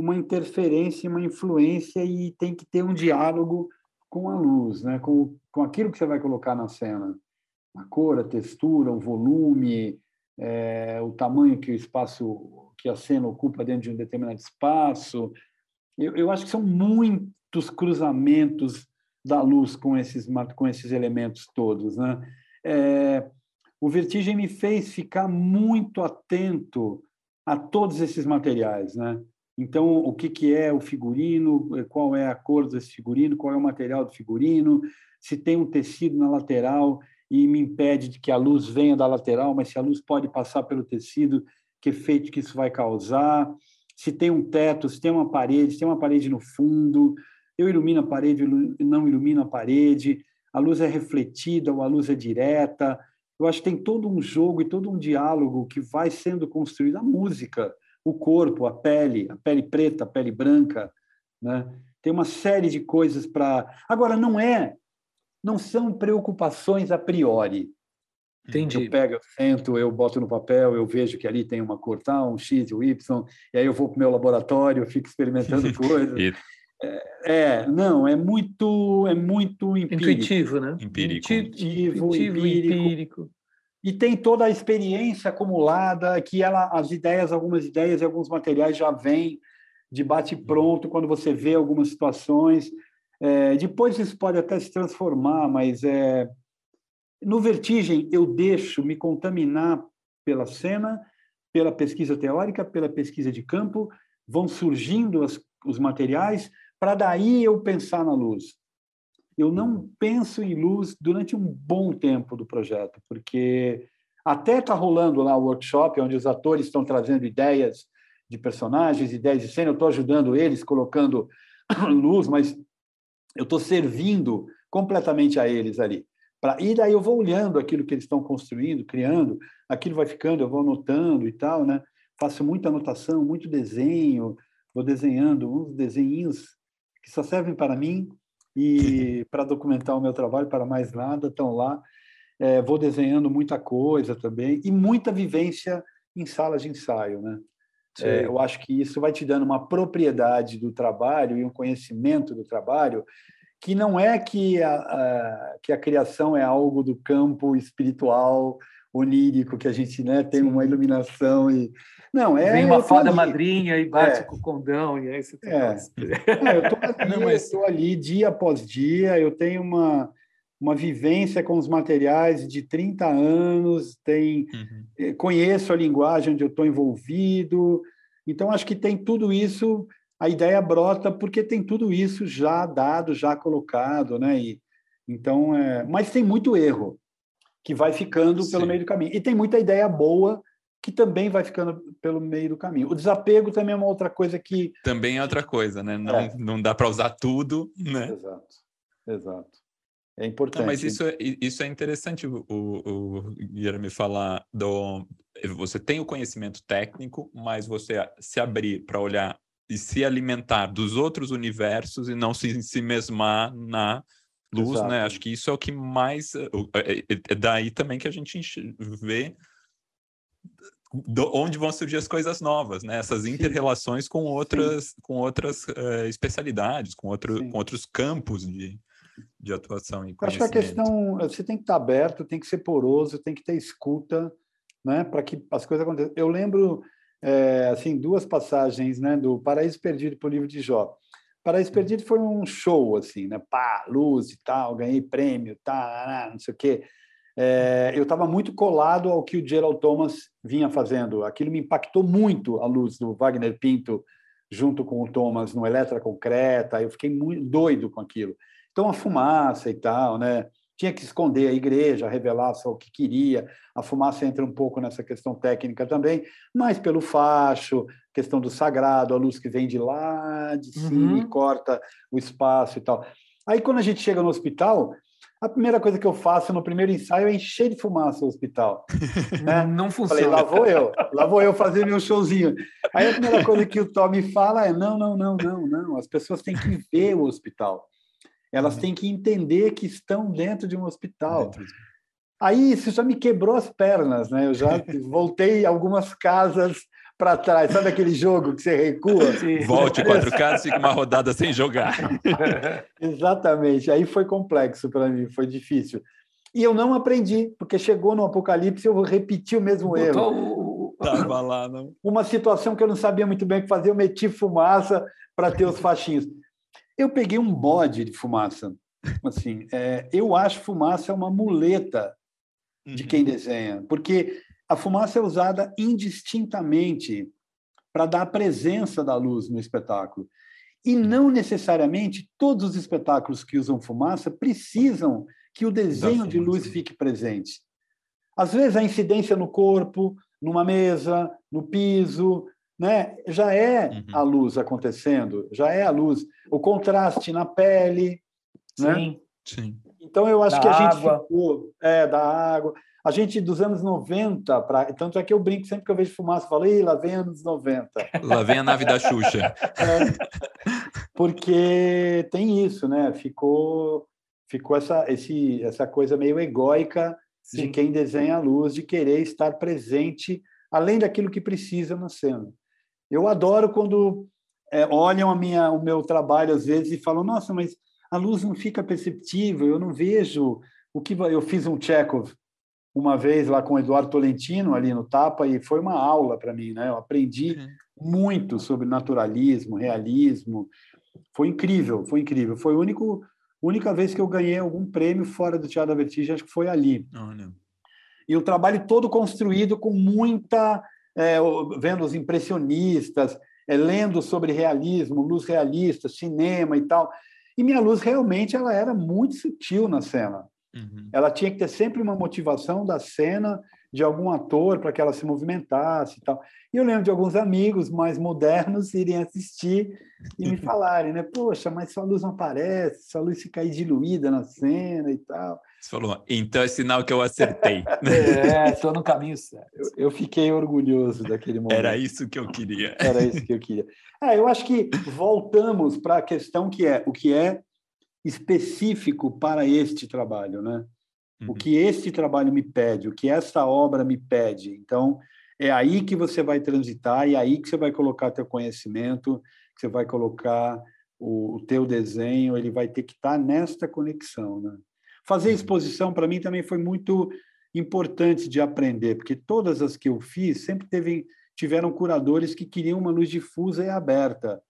uma interferência, uma influência e tem que ter um diálogo com a luz, né? com, com aquilo que você vai colocar na cena. A cor, a textura, o volume, é, o tamanho que o espaço que a cena ocupa dentro de um determinado espaço. Eu, eu acho que são muitos cruzamentos da luz com esses com esses elementos todos, né? É, o Vertigem me fez ficar muito atento a todos esses materiais, né? Então, o que, que é o figurino, qual é a cor desse figurino, qual é o material do figurino, se tem um tecido na lateral e me impede de que a luz venha da lateral, mas se a luz pode passar pelo tecido que efeito que isso vai causar, se tem um teto, se tem uma parede, se tem uma parede no fundo, eu ilumino a parede, não ilumino a parede, a luz é refletida ou a luz é direta. Eu acho que tem todo um jogo e todo um diálogo que vai sendo construído. A música, o corpo, a pele, a pele preta, a pele branca, né? Tem uma série de coisas para. Agora, não é, não são preocupações a priori. Entendi. Eu pego, eu sento, eu boto no papel, eu vejo que ali tem uma cor tal, um X e um Y, e aí eu vou para o meu laboratório, fico experimentando coisas. e... é, é, não, é muito, é muito empírico. Intuitivo, né? Empírico. Intuitivo, Intuitivo empírico. empírico. E tem toda a experiência acumulada, que ela, as ideias, algumas ideias e alguns materiais já vêm de bate-pronto quando você vê algumas situações. É, depois isso pode até se transformar, mas é, no Vertigem, eu deixo me contaminar pela cena, pela pesquisa teórica, pela pesquisa de campo, vão surgindo as, os materiais, para daí eu pensar na luz. Eu não penso em luz durante um bom tempo do projeto, porque até está rolando lá o workshop, onde os atores estão trazendo ideias de personagens, ideias de cena, eu estou ajudando eles, colocando luz, mas eu estou servindo completamente a eles ali. Pra, e daí eu vou olhando aquilo que eles estão construindo, criando, aquilo vai ficando, eu vou anotando e tal, né? Faço muita anotação, muito desenho, vou desenhando uns desenhinhos que só servem para mim e para documentar o meu trabalho, para mais nada, estão lá. É, vou desenhando muita coisa também e muita vivência em salas de ensaio, né? É, eu acho que isso vai te dando uma propriedade do trabalho e um conhecimento do trabalho que não é que a, a, que a criação é algo do campo espiritual, onírico, que a gente né, tem uma iluminação e não é vem uma fada ali. madrinha e bate é. com o condão e aí você tem é. não, eu estou ali, mas... ali dia após dia eu tenho uma uma vivência com os materiais de 30 anos tem uhum. Eh, conheço a linguagem onde eu estou envolvido então acho que tem tudo isso a ideia brota porque tem tudo isso já dado, já colocado, né? E, Então, é... mas tem muito erro que vai ficando Sim. pelo meio do caminho. E tem muita ideia boa que também vai ficando pelo meio do caminho. O desapego também é uma outra coisa que. Também é outra coisa, né? Não, é. não dá para usar tudo, né? Exato, exato. É importante. Não, mas isso, é, isso é interessante o, o, o Guilherme falar do. Você tem o conhecimento técnico, mas você se abrir para olhar e se alimentar dos outros universos e não se, se mesmar na luz, né? Exato. né? Acho que isso é o que mais. É, é, é daí também que a gente vê onde vão surgir as coisas novas, né? Essas inter-relações com outras, com outras uh, especialidades, com, outro, com outros campos de, de atuação e Acho que a questão, você tem que estar aberto, tem que ser poroso, tem que ter escuta, né? Para que as coisas aconteçam. Eu lembro, é, assim, duas passagens, né? Do Paraíso Perdido para o livro de Jó. Paraíso Perdido foi um show, assim, né? Pá, luz e tal, ganhei prêmio, tá, não sei o quê é, eu estava muito colado ao que o Gerald Thomas vinha fazendo. Aquilo me impactou muito a luz do Wagner Pinto junto com o Thomas no Eletra Concreta. Eu fiquei muito doido com aquilo. Então a fumaça e tal, né? Tinha que esconder a igreja, revelar só o que queria. A fumaça entra um pouco nessa questão técnica também, mas pelo facho, questão do sagrado, a luz que vem de lá de cima uhum. e corta o espaço e tal. Aí quando a gente chega no hospital, a primeira coisa que eu faço no primeiro ensaio é encher de fumaça o hospital. Né? Não funciona. Falei, lá vou eu, lá vou eu fazer meu showzinho. Aí a primeira coisa que o Tom me fala é: não, não, não, não, não. As pessoas têm que ver o hospital. Elas uhum. têm que entender que estão dentro de um hospital. Aí isso já me quebrou as pernas, né? Eu já voltei algumas casas para trás. Sabe aquele jogo que você recua? Sim. Volte quatro casas, fica uma rodada sem jogar. Exatamente. Aí foi complexo para mim, foi difícil. E eu não aprendi, porque chegou no Apocalipse eu repeti o mesmo Botou erro. Tava lá, não. Uma situação que eu não sabia muito bem o que fazer, eu meti fumaça para ter os faixinhos. Eu peguei um bode de fumaça. Assim, é, eu acho fumaça uma muleta de quem uhum. desenha, porque a fumaça é usada indistintamente para dar a presença da luz no espetáculo. E não necessariamente todos os espetáculos que usam fumaça precisam que o desenho de luz fique presente. Às vezes a incidência no corpo, numa mesa, no piso, né, já é uhum. a luz acontecendo, já é a luz, o contraste na pele, né? sim, né? Sim. Então eu acho da que a gente água. ficou é da água. A gente, dos anos 90, pra... tanto é que eu brinco sempre que eu vejo fumaça, falo, Ih, lá vem anos 90. Lá vem a nave da Xuxa. É, porque tem isso, né? Ficou, ficou essa, esse, essa coisa meio egóica Sim. de quem desenha a luz, de querer estar presente, além daquilo que precisa na cena. Eu adoro quando é, olham a minha, o meu trabalho às vezes e falam, nossa, mas a luz não fica perceptível, eu não vejo o que eu fiz um Chekhov uma vez lá com o Eduardo Tolentino ali no Tapa e foi uma aula para mim, né? Eu aprendi uhum. muito sobre naturalismo, realismo. Foi incrível, foi incrível. Foi a único, única vez que eu ganhei algum prêmio fora do Teatro da Vertigem, acho que foi ali. E o trabalho todo construído com muita é, vendo os impressionistas, é, lendo sobre realismo, luz realista, cinema e tal. E minha luz realmente ela era muito sutil na cena. Uhum. Ela tinha que ter sempre uma motivação da cena de algum ator para que ela se movimentasse e tal. E eu lembro de alguns amigos mais modernos irem assistir e me falarem, né? Poxa, mas sua luz não aparece, sua luz fica aí diluída na cena e tal. Você falou, então é sinal que eu acertei. é, estou no caminho certo. Eu, eu, fiquei orgulhoso daquele momento. Era isso que eu queria. Era isso que eu queria. É, eu acho que voltamos para a questão que é o que é específico para este trabalho, né? Uhum. O que este trabalho me pede, o que esta obra me pede. Então, é aí que você vai transitar e é aí que você vai colocar teu conhecimento, que você vai colocar o, o teu desenho, ele vai ter que estar nesta conexão, né? Fazer uhum. exposição para mim também foi muito importante de aprender, porque todas as que eu fiz sempre teve, tiveram curadores que queriam uma luz difusa e aberta.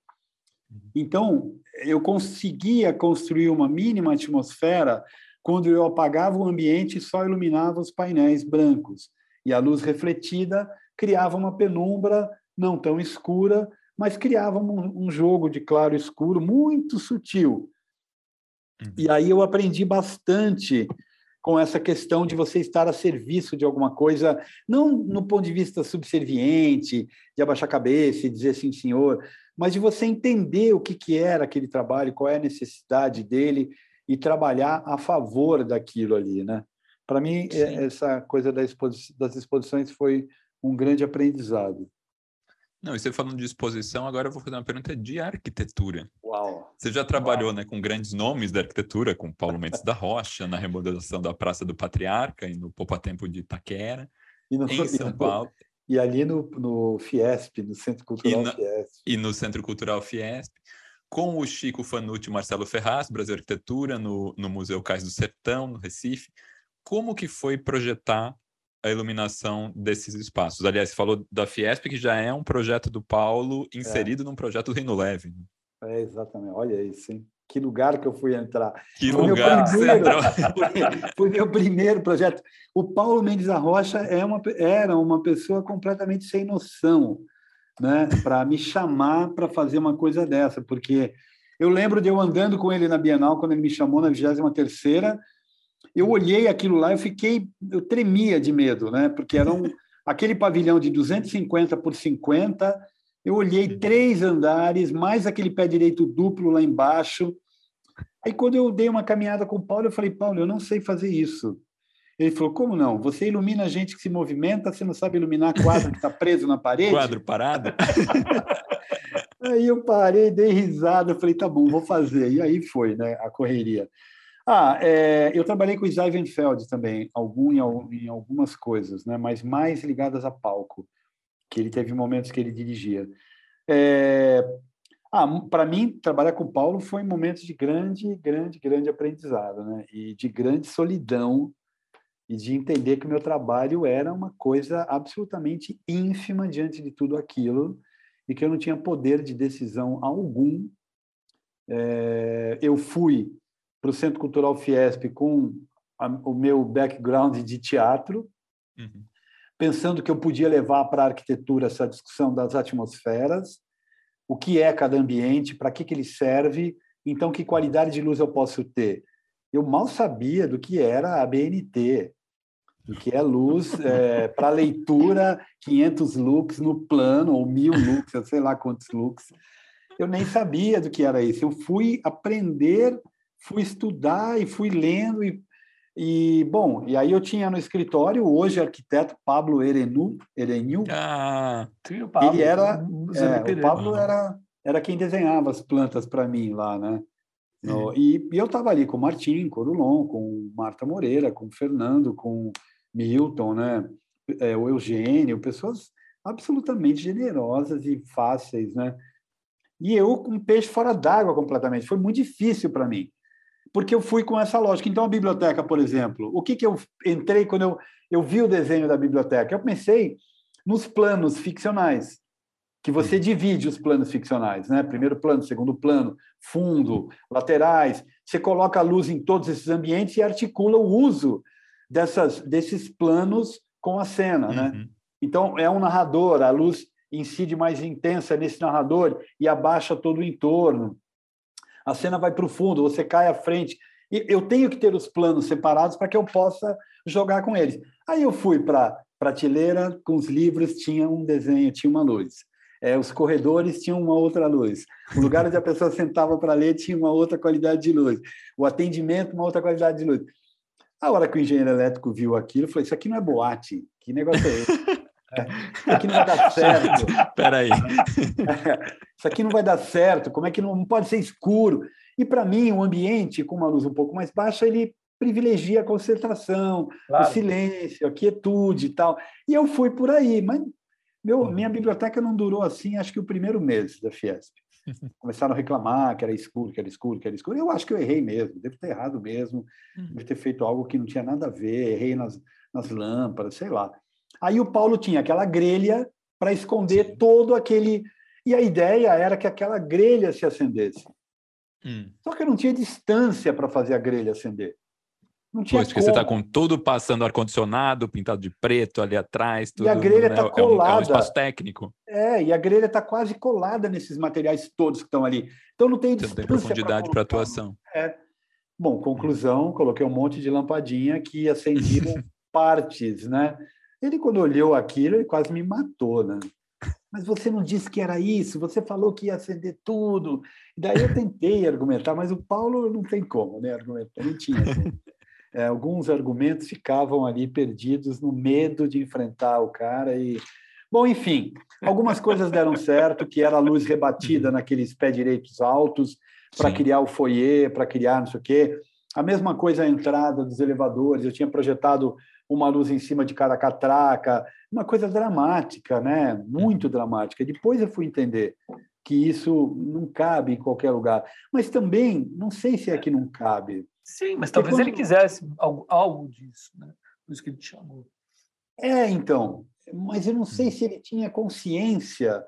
Então, eu conseguia construir uma mínima atmosfera quando eu apagava o ambiente e só iluminava os painéis brancos. E a luz refletida criava uma penumbra não tão escura, mas criava um, um jogo de claro e escuro muito sutil. Uhum. E aí eu aprendi bastante com essa questão de você estar a serviço de alguma coisa, não no ponto de vista subserviente, de abaixar a cabeça e dizer sim, senhor, mas de você entender o que, que era aquele trabalho, qual é a necessidade dele e trabalhar a favor daquilo ali, né? Para mim, é, sim. essa coisa das exposições foi um grande aprendizado. Não, e você falando de exposição, agora eu vou fazer uma pergunta de arquitetura. Uau! Você já trabalhou Uau. Né, com grandes nomes da arquitetura, com Paulo Mendes da Rocha, na remodelação da Praça do Patriarca e no Tempo de Itaquera, no, em São Paulo. E ali no, no Fiesp, no Centro Cultural e Fiesp. E no Centro Cultural Fiesp, com o Chico Fanucci e Marcelo Ferraz, Brasil Arquitetura, no, no Museu Cais do Sertão, no Recife. Como que foi projetar a iluminação desses espaços. Aliás, você falou da Fiesp, que já é um projeto do Paulo inserido é. num projeto do Reino Leve. Né? É, exatamente. Olha isso, hein? Que lugar que eu fui entrar. Que foi lugar primeiro, foi, foi, meu primeiro projeto. O Paulo Mendes da Rocha é uma, era uma pessoa completamente sem noção, né? Para me chamar para fazer uma coisa dessa, porque eu lembro de eu andando com ele na Bienal, quando ele me chamou na 23 terceira eu olhei aquilo lá, eu fiquei, eu tremia de medo, né? Porque era um, aquele pavilhão de 250 por 50, eu olhei três andares, mais aquele pé direito duplo lá embaixo. Aí quando eu dei uma caminhada com o Paulo, eu falei, Paulo, eu não sei fazer isso. Ele falou, como não? Você ilumina gente que se movimenta, você não sabe iluminar quadro que está preso na parede? Quadro parado? aí eu parei, dei risada, falei, tá bom, vou fazer. E aí foi, né, a correria. Ah, é, eu trabalhei com o Seivenfeld também, algum, em, em, algumas coisas, né? mas mais ligadas a palco, que ele teve momentos que ele dirigia. É, ah, para mim, trabalhar com o Paulo foi momentos de grande, grande, grande aprendizado, né? E de grande solidão e de entender que o meu trabalho era uma coisa absolutamente ínfima diante de tudo aquilo e que eu não tinha poder de decisão algum. É, eu fui para o Centro Cultural Fiesp com a, o meu background de teatro, uhum. Pensando que eu podia levar para a arquitetura essa discussão das atmosferas, o que é cada ambiente, para que, que ele serve, então que qualidade de luz eu posso ter. Eu mal sabia do que era a BNT, do que é luz é, para leitura, 500 lux no plano, ou 1000 lux, eu sei lá quantos lux. Eu nem sabia do que era isso. Eu fui aprender fui estudar e fui lendo e, e bom, e aí eu tinha no escritório hoje arquiteto Pablo Erenu, Erenil. Ah, o Pablo, ele era, é, o Pablo era era quem desenhava as plantas para mim lá, né? No, e, e, eu estava ali com o Martim Corulon, com Marta Moreira, com o Fernando, com Milton, né? É, o Eugênio, pessoas absolutamente generosas e fáceis, né? E eu com um peixe fora d'água completamente. Foi muito difícil para mim porque eu fui com essa lógica. Então, a biblioteca, por exemplo, o que, que eu entrei quando eu, eu vi o desenho da biblioteca? Eu pensei nos planos ficcionais, que você divide os planos ficcionais, né? Primeiro plano, segundo plano, fundo, laterais. Você coloca a luz em todos esses ambientes e articula o uso dessas, desses planos com a cena, né? uhum. né? Então, é um narrador, a luz incide mais intensa nesse narrador e abaixa todo o entorno a cena vai para o fundo, você cai à frente. E eu tenho que ter os planos separados para que eu possa jogar com eles. Aí eu fui para a prateleira com os livros, tinha um desenho, tinha uma luz. É, os corredores tinham uma outra luz. O lugar onde a pessoa sentava para ler tinha uma outra qualidade de luz. O atendimento, uma outra qualidade de luz. A hora que o engenheiro elétrico viu aquilo, falei: Isso aqui não é boate. Que negócio é esse? Isso aqui não vai dar certo. Peraí. Isso aqui não vai dar certo. Como é que não, não pode ser escuro? E para mim, o ambiente com uma luz um pouco mais baixa, ele privilegia a concentração, claro. o silêncio, a quietude e tal. E eu fui por aí, mas meu, uhum. minha biblioteca não durou assim, acho que o primeiro mês da Fiesp. Começaram a reclamar que era escuro, que era escuro, que era escuro. Eu acho que eu errei mesmo, devo ter errado mesmo, uhum. devo ter feito algo que não tinha nada a ver, errei nas, nas lâmpadas, sei lá. Aí o Paulo tinha aquela grelha para esconder todo aquele. E a ideia era que aquela grelha se acendesse. Hum. Só que não tinha distância para fazer a grelha acender. Não tinha pois, porque você está com tudo passando ar-condicionado, pintado de preto ali atrás. Tudo, e a grelha está né? colada. É um, é um espaço técnico. É, e a grelha está quase colada nesses materiais todos que estão ali. Então não tem distância. Não tem profundidade para atuação. É. Bom, conclusão, coloquei um monte de lampadinha que acendiam partes, né? Ele, quando olhou aquilo, ele quase me matou, né? Mas você não disse que era isso, você falou que ia acender tudo. E daí eu tentei argumentar, mas o Paulo não tem como, né? Argumentar, não tinha. É, alguns argumentos ficavam ali perdidos no medo de enfrentar o cara e Bom, enfim, algumas coisas deram certo, que era a luz rebatida naqueles pés direitos altos, para criar o foyer, para criar não sei o quê. A mesma coisa a entrada dos elevadores, eu tinha projetado uma luz em cima de cada catraca, uma coisa dramática, né? Muito uhum. dramática. Depois eu fui entender que isso não cabe em qualquer lugar. Mas também, não sei se é que não cabe. Sim, mas talvez quando... ele quisesse algo, algo disso, né? Por isso que ele te chamou. É, então. Mas eu não sei uhum. se ele tinha consciência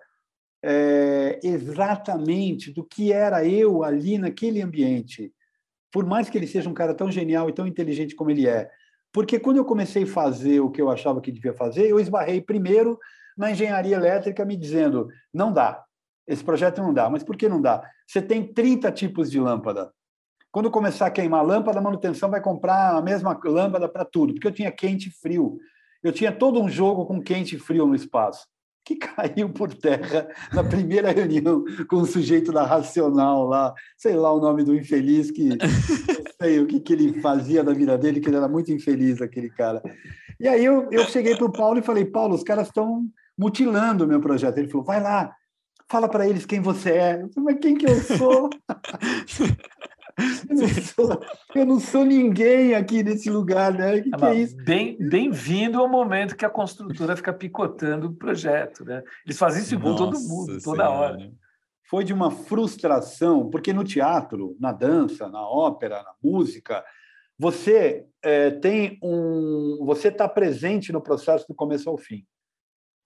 é, exatamente do que era eu ali naquele ambiente. Por mais que ele seja um cara tão genial e tão inteligente como ele é. Porque quando eu comecei a fazer o que eu achava que devia fazer, eu esbarrei primeiro na engenharia elétrica me dizendo: não dá, esse projeto não dá. Mas por que não dá? Você tem 30 tipos de lâmpada. Quando começar a queimar lâmpada, a manutenção vai comprar a mesma lâmpada para tudo, porque eu tinha quente e frio. Eu tinha todo um jogo com quente e frio no espaço que caiu por terra na primeira reunião com o sujeito da Racional lá, sei lá o nome do infeliz, que sei o que, que ele fazia da vida dele, que ele era muito infeliz, aquele cara. E aí eu, eu cheguei para o Paulo e falei, Paulo, os caras estão mutilando o meu projeto. Ele falou, vai lá, fala para eles quem você é. Eu falei, mas quem que eu sou? Eu não, sou, eu não sou ninguém aqui nesse lugar, né? Que, que é isso? Bem, bem-vindo ao momento que a construtora fica picotando o projeto, né? Eles fazem isso com todo mundo, toda hora. Foi de uma frustração, porque no teatro, na dança, na ópera, na música, você é, tem um, você está presente no processo do começo ao fim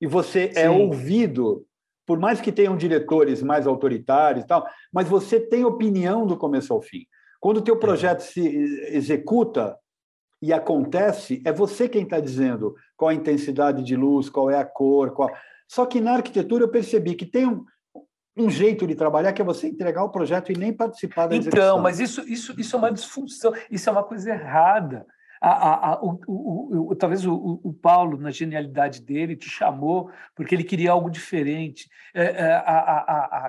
e você é Sim. é ouvido por mais que tenham diretores mais autoritários e tal, mas você tem opinião do começo ao fim. Quando o teu projeto se executa e acontece, é você quem está dizendo qual a intensidade de luz, qual é a cor, qual... Só que na arquitetura eu percebi que tem um, um jeito de trabalhar que é você entregar o projeto e nem participar da então, execução. Então, mas isso, isso, isso é uma disfunção, isso é uma coisa errada. A, a, a, o, o, o, talvez o, Paulo, na genialidade dele, te chamou porque ele queria algo diferente. É, é,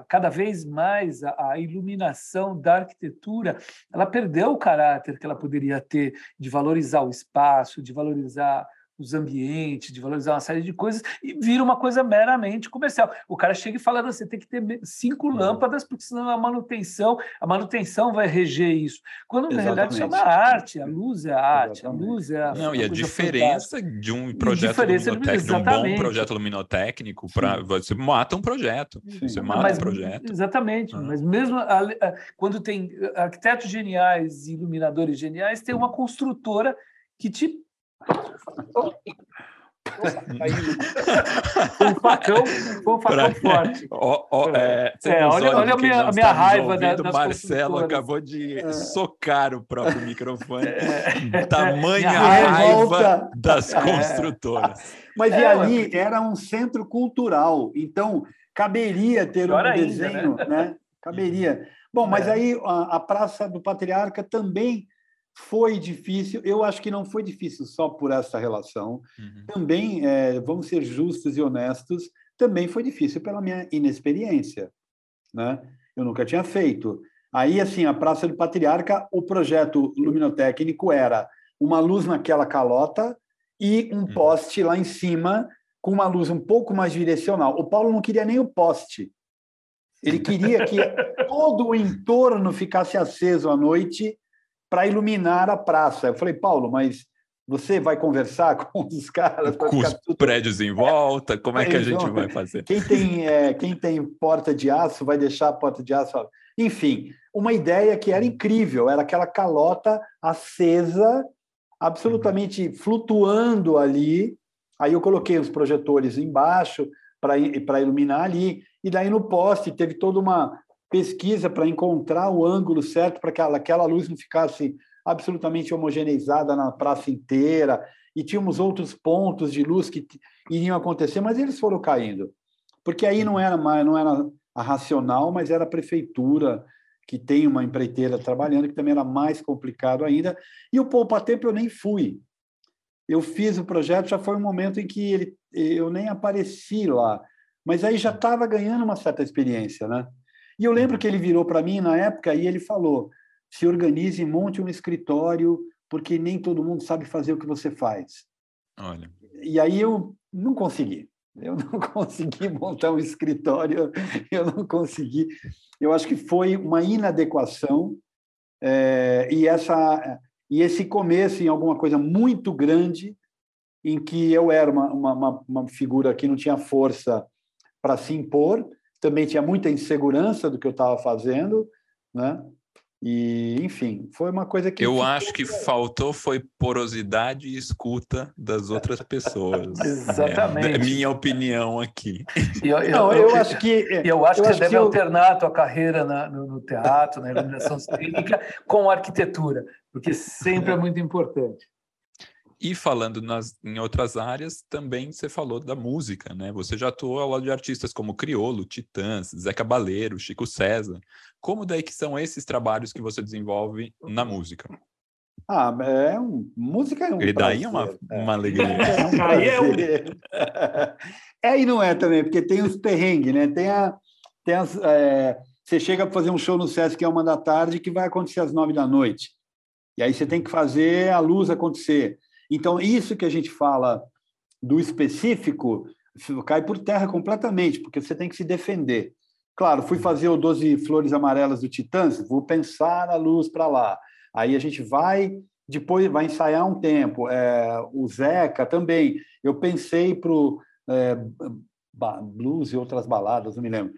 cada vez mais a, iluminação da arquitetura ela perdeu o caráter que ela poderia ter de valorizar o espaço, de valorizar os ambientes, de valorizar uma série de coisas, e vira uma coisa meramente comercial. O cara chega e fala: você tem que ter cinco uhum. lâmpadas, porque senão a manutenção, a manutenção vai reger isso. Quando na realidade isso é uma arte, a luz é a arte, Exatamente. a luz é a. Não, e a diferença fantástica. de um projeto luminotécnico, de um bom projeto luminotécnico, para você mata um projeto. Sim. Você mata mas, um projeto. Exatamente, ah. mas mesmo a, a, quando tem arquitetos geniais e iluminadores geniais, tem uma construtora que te um facão, um facão pra... forte. é, é, olha, olha a minha, a minha raiva da, das Marcelo acabou de é. socar o próprio microfone. É. Tamanha raiva das é. construtoras. Mas e é, ali era um centro cultural, então caberia ter um desenho, né? né? Caberia. Bom, mas aí a, a Praça do Patriarca também foi difícil, eu acho que não foi difícil só por essa relação. Uhum. Também, é, vamos ser justos e honestos, também foi difícil pela minha inexperiência. Né? Eu nunca tinha feito. Aí, assim, a Praça do Patriarca, o projeto luminotécnico era uma luz naquela calota e um uhum. poste lá em cima com uma luz um pouco mais direcional. O Paulo não queria nem o poste. Ele queria que todo o entorno ficasse aceso à noite para iluminar a praça. Eu falei, Paulo, mas você vai conversar com os caras? Com os tudo... prédios em volta, como é que a gente então, vai fazer? Quem tem, é, quem tem porta de aço vai deixar a porta de aço. Enfim, uma ideia que era incrível, era aquela calota acesa, absolutamente flutuando ali. Aí eu coloquei os projetores embaixo para iluminar ali, e daí no poste teve toda uma, pesquisa para encontrar o ângulo certo para que aquela, luz não ficasse absolutamente homogeneizada na praça inteira, e tínhamos outros pontos de luz que iriam acontecer, mas eles foram caindo. Porque aí não era mais, não era a racional, mas era a prefeitura que tem uma empreiteira trabalhando, que também era mais complicado ainda. E o Poupa Tempo eu nem fui. Eu fiz o projeto, já foi um momento em que ele, eu nem apareci lá, mas aí já estava ganhando uma certa experiência, né? E eu lembro que ele virou para mim na época e ele falou: se organize, monte um escritório, porque nem todo mundo sabe fazer o que você faz. Olha. E aí eu não consegui. Eu não consegui montar um escritório, eu não consegui. Eu acho que foi uma inadequação é, e essa e esse começo em alguma coisa muito grande em que eu era uma, uma, uma figura que não tinha força para se impor, também tinha muita insegurança do que eu estava fazendo, né? E, enfim, foi uma coisa que. Eu acho que faltou foi porosidade e escuta das outras pessoas. Exatamente. É, minha opinião aqui. Eu, eu, Não, eu, eu acho que. Eu acho que você deve alternar a tua carreira na, no, no, teatro, na iluminação cênica, com a arquitetura, porque sempre é muito importante. E falando nas, em outras áreas, também você falou da música, né? Você já atuou ao lado de artistas como Criolo, Titãs, Zé Cabaleiro, Chico César. Como daí que são esses trabalhos que você desenvolve na música? Ah, é um, música é um E daí é uma, é. uma alegria. É um prazer. é e não é também, porque tem os perrengues, né? Tem, a, tem as... É, você chega para fazer um show no Sesc que é uma da tarde que vai acontecer às nove da noite. E aí você tem que fazer a luz acontecer. Então, isso que a gente fala do específico cai por terra completamente, porque você tem que se defender. Claro, fui fazer o 12 Flores Amarelas do Titãs, vou pensar a luz para lá. Aí a gente vai, depois vai ensaiar um tempo. É, o Zeca também. Eu pensei para o é, blues e outras baladas, não me lembro.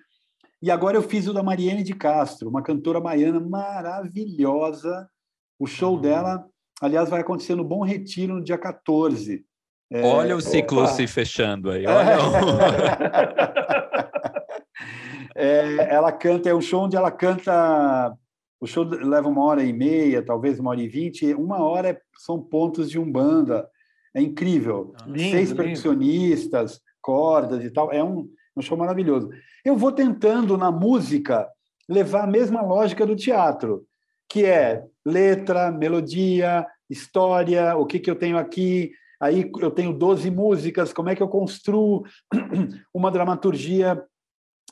E agora eu fiz o da Mariene de Castro, uma cantora baiana maravilhosa. O show uhum. dela Aliás, vai acontecer no Bom Retiro no dia 14. É, olha o ciclo opa. se fechando aí. Olha. é, ela canta, é um show onde ela canta. O show leva uma hora e meia, talvez uma hora e vinte. Uma hora é, são pontos de umbanda. É incrível. Lindo, Seis percussionistas, cordas e tal. É um, um show maravilhoso. Eu vou tentando na música levar a mesma lógica do teatro que é letra, melodia, história, o que, que eu tenho aqui. Aí eu tenho 12 músicas, como é que eu construo uma dramaturgia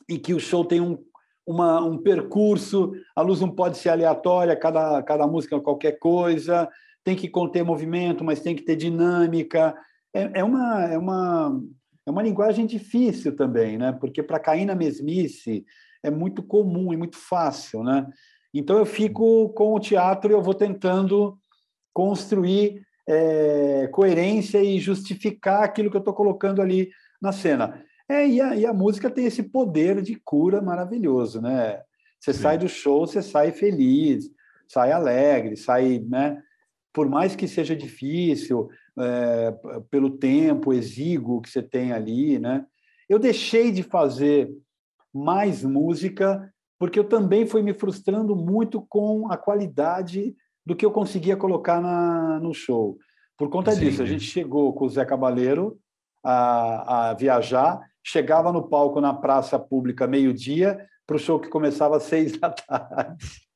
em que o show tem um, uma, um percurso, a luz não pode ser aleatória, cada, cada música é qualquer coisa, tem que conter movimento, mas tem que ter dinâmica. É, é, uma, é, uma, é uma linguagem difícil também, né? porque para cair na mesmice é muito comum e muito fácil. Né? Então eu fico com o teatro e eu vou tentando construir é, coerência e justificar aquilo que eu estou colocando ali na cena. É, e a, e a, música tem esse poder de cura maravilhoso, né? Você Sim. sai do show, você sai feliz, sai alegre, sai, né? Por mais que seja difícil, é, pelo tempo exíguo que você tem ali, né? Eu deixei de fazer mais música porque eu também fui me frustrando muito com a qualidade do que eu conseguia colocar na, no show. Por conta Sim. disso, a gente chegou com o Zé Cabaleiro a, a viajar, chegava no palco na praça pública meio-dia, para o show que começava às seis da tarde.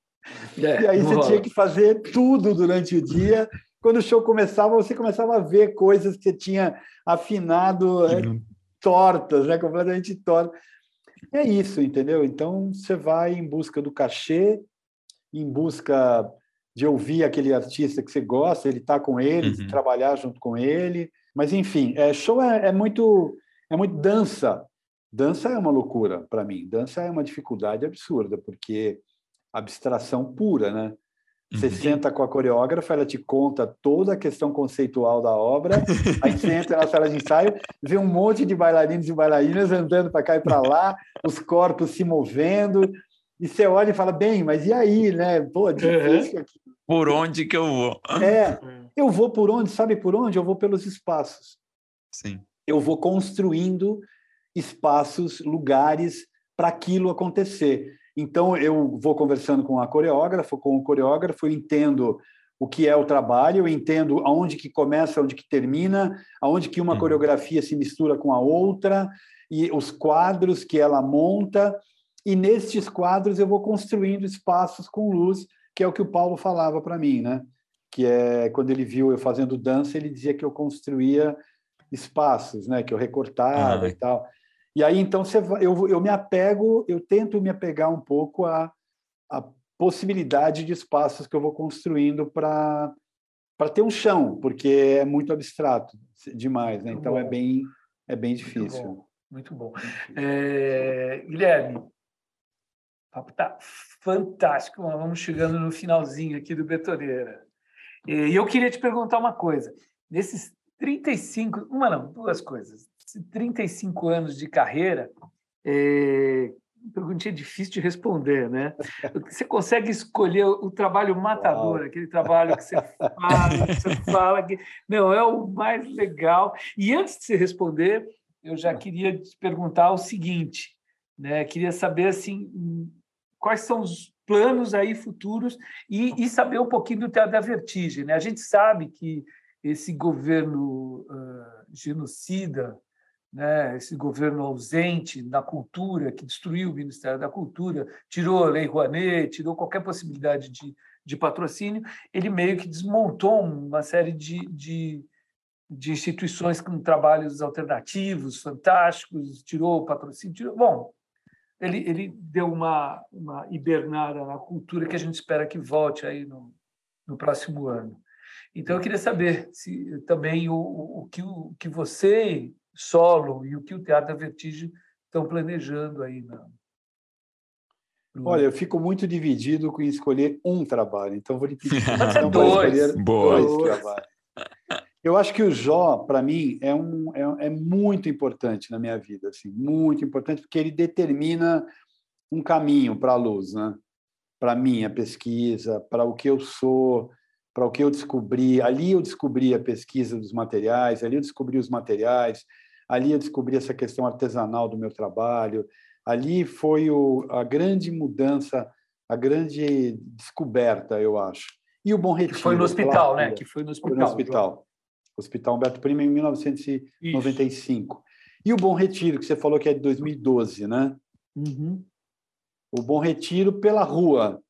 É, e aí você tinha que fazer tudo durante o dia. Quando o show começava, você começava a ver coisas que você tinha afinado é, tortas, né? completamente tortas. É isso, entendeu? Então você vai em busca do cachê, em busca de ouvir aquele artista que você gosta, ele está com ele, uhum. trabalhar junto com ele. Mas enfim, é, show é, é, muito é muito dança. Dança é uma loucura para mim. Dança é uma dificuldade absurda porque abstração pura, né? Você uhum. senta com a coreógrafa, ela te conta toda a questão conceitual da obra, aí você entra na sala de ensaio, vê um monte de bailarinos e bailarinas andando para cá e para lá, os corpos se movendo, e você olha e fala, bem, mas e aí, né? Pô, difícil aqui. Por onde que eu vou? É, eu vou por onde? Sabe por onde? Eu vou pelos espaços. Sim. Eu vou construindo espaços, lugares para aquilo acontecer. Então, eu vou conversando com a coreógrafa, com o coreógrafo, eu entendo o que é o trabalho, eu entendo aonde que começa, aonde que termina, aonde que uma uhum. coreografia se mistura com a outra, e os quadros que ela monta, e nestes quadros eu vou construindo espaços com luz, que é o que o Paulo falava para mim, né? Que é quando ele viu eu fazendo dança, ele dizia que eu construía espaços, né? Que eu recortava ah. e tal. E aí então você, eu, eu me apego, eu tento me apegar um pouco a, a possibilidade de espaços que eu vou construindo para para ter um chão, porque é muito abstrato demais, né? Então é bem é bem difícil. Muito bom. Muito bom. É, Guilherme, o papo tá fantástico. Vamos chegando no finalzinho aqui do Betoneira. E eu queria te perguntar uma coisa. Nesses 35, uma não, duas coisas. 35 anos de carreira, é, perguntinha difícil de responder, né? Você consegue escolher o trabalho matador, Uau. aquele trabalho que você fala, que você fala que não é o mais legal. E antes de você responder, eu já queria te perguntar o seguinte, né? Queria saber assim quais são os planos aí futuros e, e saber um pouquinho do Teatro da Vertigem, né? A gente sabe que esse governo uh, genocida né, esse governo ausente na cultura, que destruiu o Ministério da Cultura, tirou a Lei Rouanet, tirou qualquer possibilidade de, de patrocínio, ele meio que desmontou uma série de, de, de instituições com trabalhos alternativos, fantásticos, tirou o patrocínio, tirou... Bom, ele, ele deu uma, uma hibernada na cultura que a gente espera que volte aí no, no próximo ano. Então, eu queria saber se também o, o, que, o que você solo e o que o Teatro da Vertigem estão planejando aí. Na... Olha, eu fico muito dividido com escolher um trabalho, então vou lhe pedir então, dois. Boa. dois trabalhos. Eu acho que o Jó, para mim, é, um, é, é, muito importante na minha vida, assim, muito importante, porque ele determina um caminho para a luz, né? para a minha pesquisa, para o que eu sou, para o que eu descobri. Ali eu descobri a pesquisa dos materiais, ali eu descobri os materiais, ali eu descobri essa questão artesanal do meu trabalho. Ali foi o, a grande mudança, a grande descoberta, eu acho. E o Bom Retiro. Que foi no hospital, né? Que foi no hospital. Foi no hospital. Hospital Humberto Prima, em 1995. Isso. E o Bom Retiro, que você falou que é de 2012, né? Uhum. O Bom Retiro pela rua,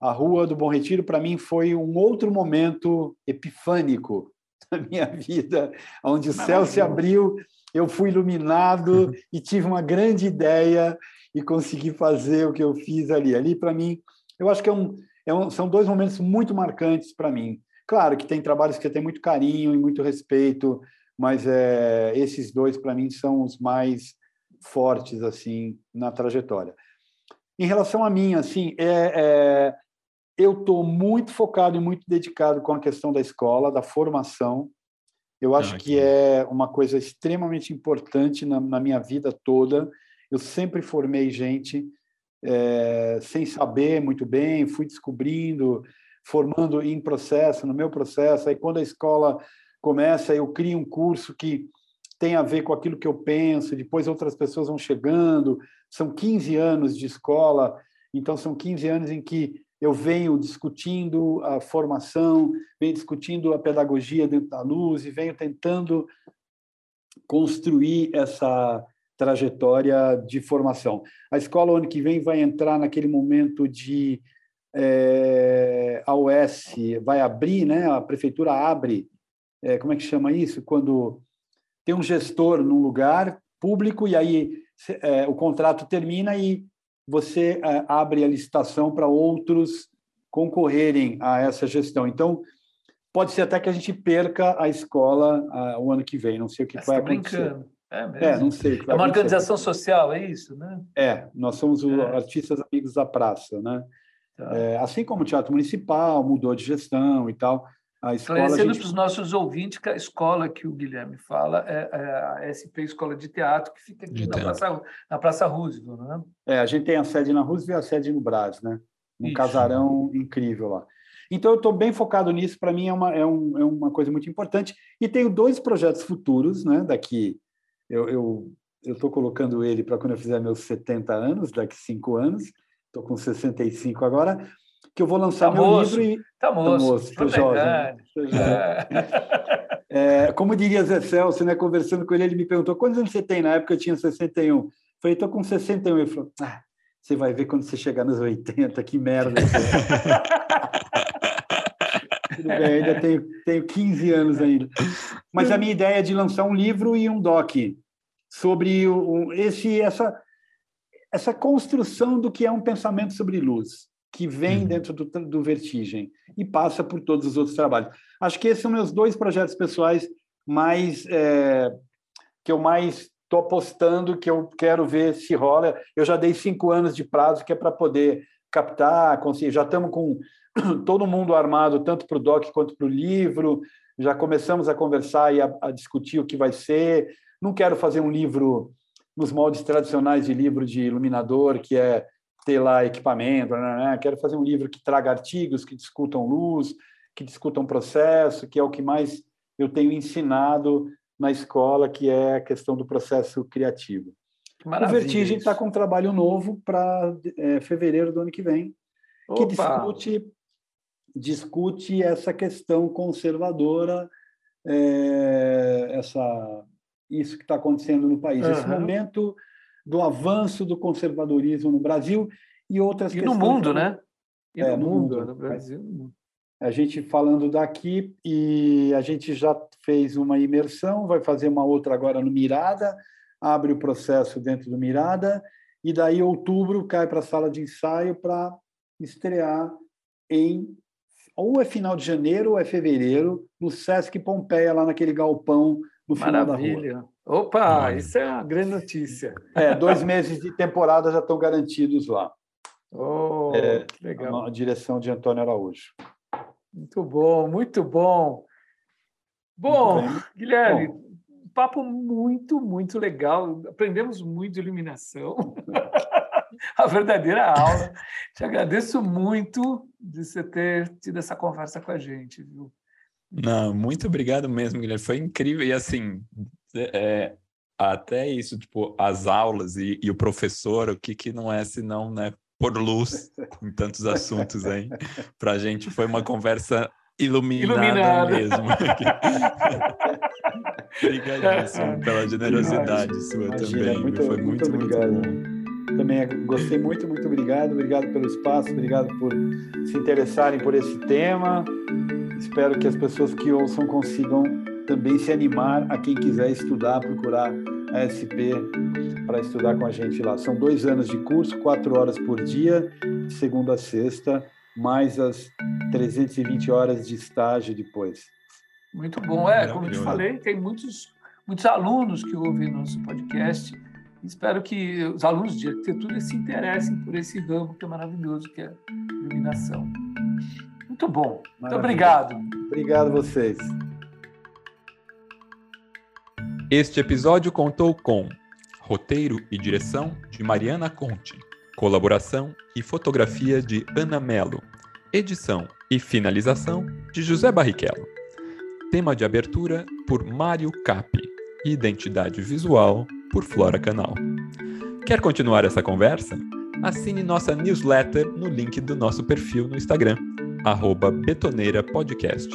a Rua do Bom Retiro, para mim, foi um outro momento epifânico da minha vida, onde o céu se abriu, eu fui iluminado e tive uma grande ideia e consegui fazer o que eu fiz ali. Ali, para mim, eu acho que é um, é um, são dois momentos muito marcantes para mim. Claro que tem trabalhos que eu tenho muito carinho e muito respeito, mas é, esses dois, para mim, são os mais fortes assim na trajetória. Em relação a mim, assim, é, é eu estou muito focado e muito dedicado com a questão da escola, da formação. Eu acho ah, que, que é uma coisa extremamente importante na, na, minha vida toda. Eu sempre formei gente é, sem saber muito bem, fui descobrindo, formando em processo, no meu processo. Aí, quando a escola começa, eu crio um curso que tem a ver com aquilo que eu penso, depois outras pessoas vão chegando. São 15 anos de escola, então são 15 anos em que eu venho discutindo a formação, venho discutindo a pedagogia dentro da luz e venho tentando construir essa trajetória de formação. A escola, ano que vem, vai entrar naquele momento de é, a OS vai abrir, né? a prefeitura abre, é, como é que chama isso? Quando tem um gestor num lugar público e aí é, o contrato termina e você é, abre a licitação para outros concorrerem a essa gestão. Então, pode ser até que a gente perca a escola uh, o ano que vem. Não sei o que vai tá acontecer. Brincando. É, mesmo. é, não sei. é uma organização social, é isso, né? É, nós somos os é. artistas amigos da praça, né? Tá. É, assim como o Teatro Municipal mudou de gestão e tal, a escola. Esclarecendo gente... para os nossos ouvintes que a escola que o Guilherme fala é, é a SP Escola de Teatro, que fica aqui na praça, na praça, Roosevelt, né? É, a gente tem a sede na Roosevelt e a sede no Brás, né? Um Isso. casarão incrível lá. Então, eu estou bem focado nisso, para mim é uma, é, um, é uma coisa muito importante. E tenho dois projetos futuros, né? Daqui, eu estou colocando ele para quando eu fizer meus 70 anos, daqui cinco anos, estou com 65 agora que eu vou lançar tá meu moço, livro e. Tá moço, tá moço tô jovem. É. é, como diria Zé Celso, né, conversando com ele, ele me perguntou quantos anos você tem? Na época eu tinha 61. Eu falei, estou com 61. Ele falou, ah, Você vai ver quando você chegar nos 80, que merda. Tudo bem, ainda tenho, tenho 15 anos ainda. Mas a minha ideia é de lançar um livro e um doc sobre o, esse, essa, essa construção do que é um pensamento sobre luz, que vem uhum. dentro do, do Vertigem e passa por todos os outros trabalhos. Acho que esses são meus dois projetos pessoais mais é, que eu mais estou apostando, que eu quero ver se rola. Eu já dei cinco anos de prazo que é para poder captar, conseguir. Já estamos com todo mundo armado, tanto para o doc quanto para o livro. Já começamos a conversar e a, a, discutir o que vai ser. Não quero fazer um livro nos moldes tradicionais de livro de iluminador, que é ter lá equipamento. Né, né, né? Quero fazer um livro que traga artigos que discutam luz, que discutam processo, que é o que mais eu tenho ensinado na escola, que é a questão do processo criativo. Maravilha, o Vertigem está com um trabalho novo para é, fevereiro do ano que vem, Opa. que discute discute essa questão conservadora, é, essa, isso que está acontecendo no país, uhum. esse momento do avanço do conservadorismo no Brasil e outras e no mundo, né? E é, no, mundo, mundo, no Brasil. A gente falando daqui e a gente já fez uma imersão, vai fazer uma outra agora no Mirada, abre o processo dentro do Mirada e daí outubro cai para a sala de ensaio para estrear em ou é final de janeiro ou é fevereiro, no Sesc Pompeia, lá naquele galpão no final Maravilha. da rua. Opa, isso é uma grande notícia. É, dois meses de temporada já estão garantidos lá. Oh, é, legal. A direção de Antônio Araújo. Muito bom, muito bom. Bom, muito Guilherme, bom. papo muito, muito legal. Aprendemos muito de iluminação. a verdadeira aula. Te agradeço muito de você ter tido essa conversa com a gente, viu? Não, muito obrigado mesmo, Guilherme. Foi incrível. E assim, é, até isso, tipo, as aulas e, e, o professor, o que, que não é senão, né, por luz em tantos assuntos aí. Para a gente foi uma conversa iluminada, iluminada. mesmo. Obrigadíssimo pela generosidade sua Imagina, também. Muito, foi muito, muito, muito bom. Também gostei muito, muito obrigado. Obrigado pelo espaço, obrigado por se interessarem por esse tema. Espero que as pessoas que ouçam consigam também se animar a quem quiser estudar, procurar a SP para estudar com a gente lá. São dois anos de curso, quatro horas por dia, de segunda a sexta, mais as 320 horas de estágio depois. Muito bom. É, como eu te falei, tem muitos, muitos alunos que ouvem nosso podcast Espero que os alunos de arquitetura se interessem por esse ramo que é maravilhoso, que é iluminação. Muito bom. Maravilha. Muito obrigado. Obrigado a vocês. Este episódio contou com roteiro e direção de Mariana Conte, colaboração e fotografia de Ana Melo, edição e finalização de José Barrichello. Tema de abertura por Mário Capi, identidade visual por Flora Canal. Quer continuar essa conversa? Assine nossa newsletter no link do nosso perfil no Instagram, betoneirapodcast,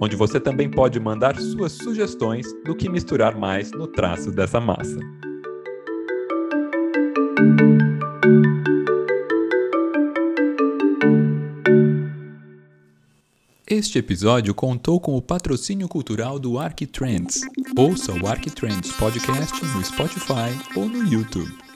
onde você também pode mandar suas sugestões do que misturar mais no traço dessa massa. Este episódio contou com o patrocínio cultural do Arquitrends. Ouça o Arquitrends Podcast no Spotify ou no YouTube.